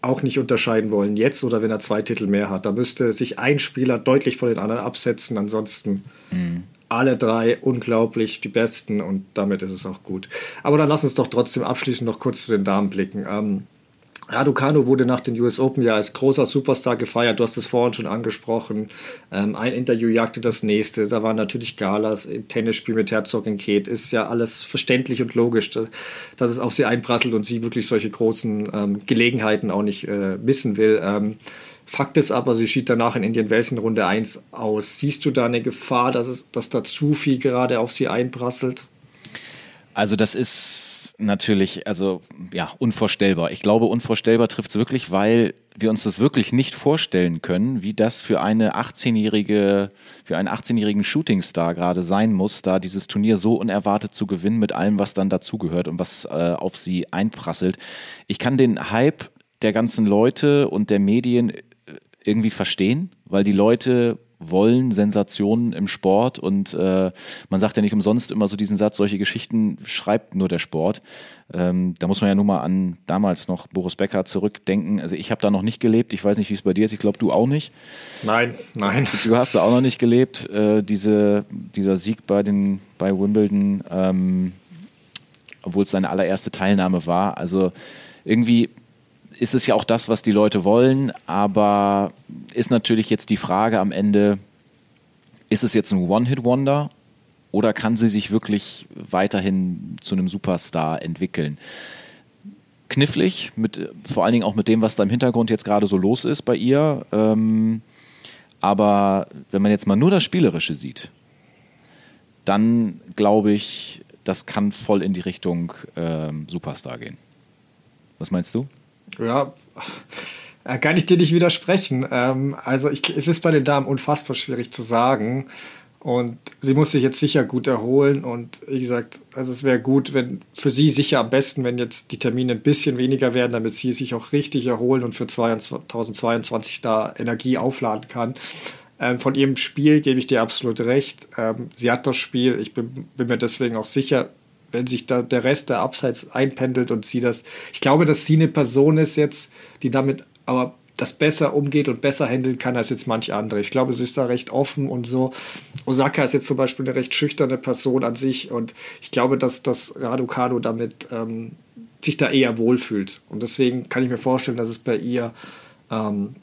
auch nicht unterscheiden wollen, jetzt oder wenn er zwei Titel mehr hat. Da müsste sich ein Spieler deutlich von den anderen absetzen. Ansonsten mhm alle drei unglaublich die Besten und damit ist es auch gut. Aber dann lass uns doch trotzdem abschließend noch kurz zu den Damen blicken. Ähm, Raducanu wurde nach den US Open ja als großer Superstar gefeiert. Du hast es vorhin schon angesprochen. Ähm, ein Interview jagte das nächste. Da war natürlich Galas, Tennisspiel mit Herzog und Kate. Ist ja alles verständlich und logisch, dass es auf sie einprasselt und sie wirklich solche großen ähm, Gelegenheiten auch nicht äh, missen will. Ähm, Fakt ist aber, sie schied danach in Indian Wells in Runde 1 aus. Siehst du da eine Gefahr, dass, es, dass da zu viel gerade auf sie einprasselt? Also das ist natürlich, also ja, unvorstellbar. Ich glaube, unvorstellbar trifft es wirklich, weil wir uns das wirklich nicht vorstellen können, wie das für eine 18-jährige, für einen 18-jährigen Shootingstar gerade sein muss, da dieses Turnier so unerwartet zu gewinnen mit allem, was dann dazugehört und was äh, auf sie einprasselt. Ich kann den Hype der ganzen Leute und der Medien irgendwie verstehen, weil die Leute wollen Sensationen im Sport und äh, man sagt ja nicht umsonst immer so diesen Satz, solche Geschichten schreibt nur der Sport. Ähm, da muss man ja nur mal an damals noch Boris Becker zurückdenken. Also ich habe da noch nicht gelebt, ich weiß nicht, wie es bei dir ist, ich glaube du auch nicht. Nein, nein. Du hast da auch noch nicht gelebt, äh, diese, dieser Sieg bei, den, bei Wimbledon, ähm, obwohl es seine allererste Teilnahme war. Also irgendwie ist es ja auch das, was die Leute wollen, aber ist natürlich jetzt die Frage am Ende, ist es jetzt ein One-Hit-Wonder oder kann sie sich wirklich weiterhin zu einem Superstar entwickeln? Knifflig, mit, vor allen Dingen auch mit dem, was da im Hintergrund jetzt gerade so los ist bei ihr. Ähm, aber wenn man jetzt mal nur das Spielerische sieht, dann glaube ich, das kann voll in die Richtung ähm, Superstar gehen. Was meinst du? Ja, äh, kann ich dir nicht widersprechen. Ähm, also ich, es ist bei den Damen unfassbar schwierig zu sagen. Und sie muss sich jetzt sicher gut erholen. Und wie gesagt, also es wäre gut, wenn für sie sicher am besten, wenn jetzt die Termine ein bisschen weniger werden, damit sie sich auch richtig erholen und für 2022 da Energie aufladen kann. Ähm, von ihrem Spiel gebe ich dir absolut recht. Ähm, sie hat das Spiel. Ich bin, bin mir deswegen auch sicher, wenn sich da der Rest der Abseits einpendelt und sie das. Ich glaube, dass sie eine Person ist jetzt, die damit aber das besser umgeht und besser handeln kann als jetzt manche andere. Ich glaube, sie ist da recht offen und so. Osaka ist jetzt zum Beispiel eine recht schüchterne Person an sich und ich glaube, dass, dass Raducano damit ähm, sich da eher wohlfühlt. Und deswegen kann ich mir vorstellen, dass es bei ihr, ähm,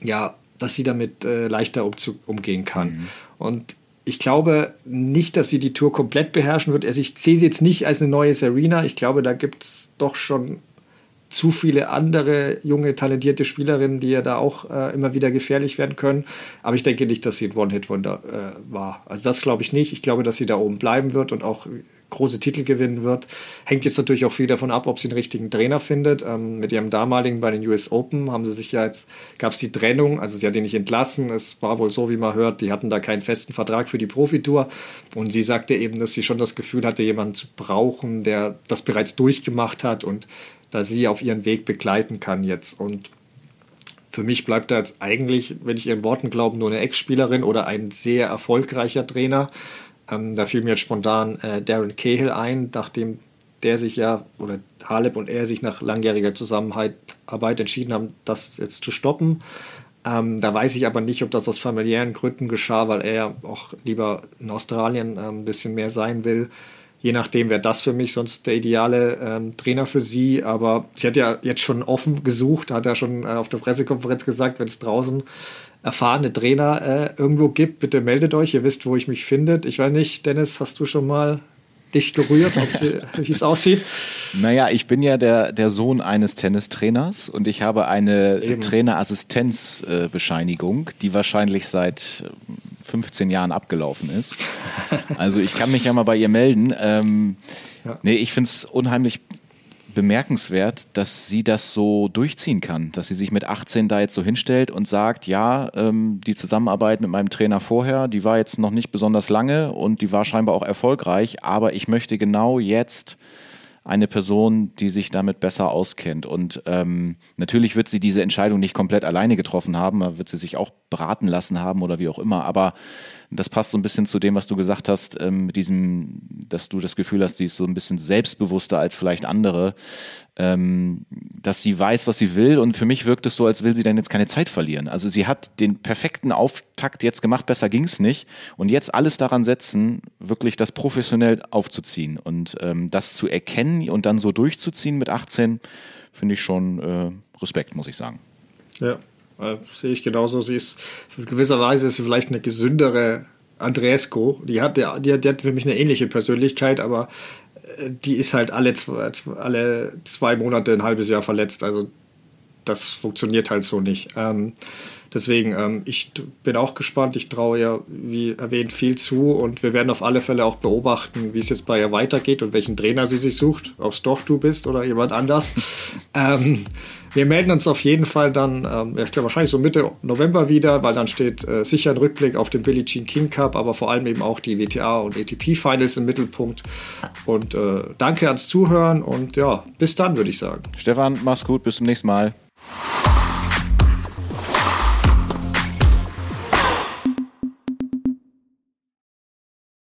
ja, dass sie damit äh, leichter um, umgehen kann. Mhm. Und ich glaube nicht, dass sie die Tour komplett beherrschen wird. Also ich sehe sie jetzt nicht als eine neue Serena. Ich glaube, da gibt es doch schon zu viele andere junge, talentierte Spielerinnen, die ja da auch äh, immer wieder gefährlich werden können. Aber ich denke nicht, dass sie ein One-Hit-Wonder äh, war. Also das glaube ich nicht. Ich glaube, dass sie da oben bleiben wird und auch große Titel gewinnen wird. Hängt jetzt natürlich auch viel davon ab, ob sie einen richtigen Trainer findet. Ähm, mit ihrem damaligen bei den US Open haben sie sich ja jetzt, gab es die Trennung, also sie hat ihn nicht entlassen. Es war wohl so, wie man hört, die hatten da keinen festen Vertrag für die Profitour. Und sie sagte eben, dass sie schon das Gefühl hatte, jemanden zu brauchen, der das bereits durchgemacht hat und da sie auf ihren Weg begleiten kann jetzt. Und für mich bleibt da jetzt eigentlich, wenn ich ihren Worten glaube, nur eine Ex-Spielerin oder ein sehr erfolgreicher Trainer. Ähm, da fiel mir jetzt spontan äh, Darren Cahill ein, nachdem der sich ja, oder Haleb und er sich nach langjähriger Zusammenarbeit entschieden haben, das jetzt zu stoppen. Ähm, da weiß ich aber nicht, ob das aus familiären Gründen geschah, weil er auch lieber in Australien äh, ein bisschen mehr sein will je nachdem wäre das für mich sonst der ideale ähm, Trainer für sie. Aber sie hat ja jetzt schon offen gesucht, hat ja schon äh, auf der Pressekonferenz gesagt, wenn es draußen erfahrene Trainer äh, irgendwo gibt, bitte meldet euch, ihr wisst, wo ich mich finde. Ich weiß nicht, Dennis, hast du schon mal dich gerührt, wie es aussieht? Naja, ich bin ja der, der Sohn eines Tennistrainers und ich habe eine Trainerassistenzbescheinigung, äh, die wahrscheinlich seit 15 Jahren abgelaufen ist. Also ich kann mich ja mal bei ihr melden. Ähm, ja. Nee, ich finde es unheimlich bemerkenswert, dass sie das so durchziehen kann, dass sie sich mit 18 da jetzt so hinstellt und sagt, ja, ähm, die Zusammenarbeit mit meinem Trainer vorher, die war jetzt noch nicht besonders lange und die war scheinbar auch erfolgreich, aber ich möchte genau jetzt eine Person, die sich damit besser auskennt. Und ähm, natürlich wird sie diese Entscheidung nicht komplett alleine getroffen haben, wird sie sich auch beraten lassen haben oder wie auch immer. Aber das passt so ein bisschen zu dem, was du gesagt hast, ähm, mit diesem, dass du das Gefühl hast, sie ist so ein bisschen selbstbewusster als vielleicht andere, ähm, dass sie weiß, was sie will. Und für mich wirkt es so, als will sie dann jetzt keine Zeit verlieren. Also sie hat den perfekten Auftakt jetzt gemacht, besser ging es nicht. Und jetzt alles daran setzen, wirklich das professionell aufzuziehen und ähm, das zu erkennen und dann so durchzuziehen mit 18, finde ich schon äh, Respekt, muss ich sagen. Ja, äh, sehe ich genauso. Sie ist in gewisser Weise ist sie vielleicht eine gesündere Andreesco. Die hat, die, die hat für mich eine ähnliche Persönlichkeit, aber äh, die ist halt alle zwei, alle zwei Monate, ein halbes Jahr verletzt. Also das funktioniert halt so nicht. Ähm, deswegen, ähm, ich bin auch gespannt. Ich traue ihr, wie erwähnt, viel zu und wir werden auf alle Fälle auch beobachten, wie es jetzt bei ihr weitergeht und welchen Trainer sie sich sucht, ob es doch du bist oder jemand anders. ähm, wir melden uns auf jeden Fall dann, ähm, ich glaube wahrscheinlich so Mitte November wieder, weil dann steht äh, sicher ein Rückblick auf den Billie Jean King Cup, aber vor allem eben auch die WTA und ATP Finals im Mittelpunkt. Und äh, danke ans Zuhören und ja, bis dann würde ich sagen. Stefan, mach's gut, bis zum nächsten Mal.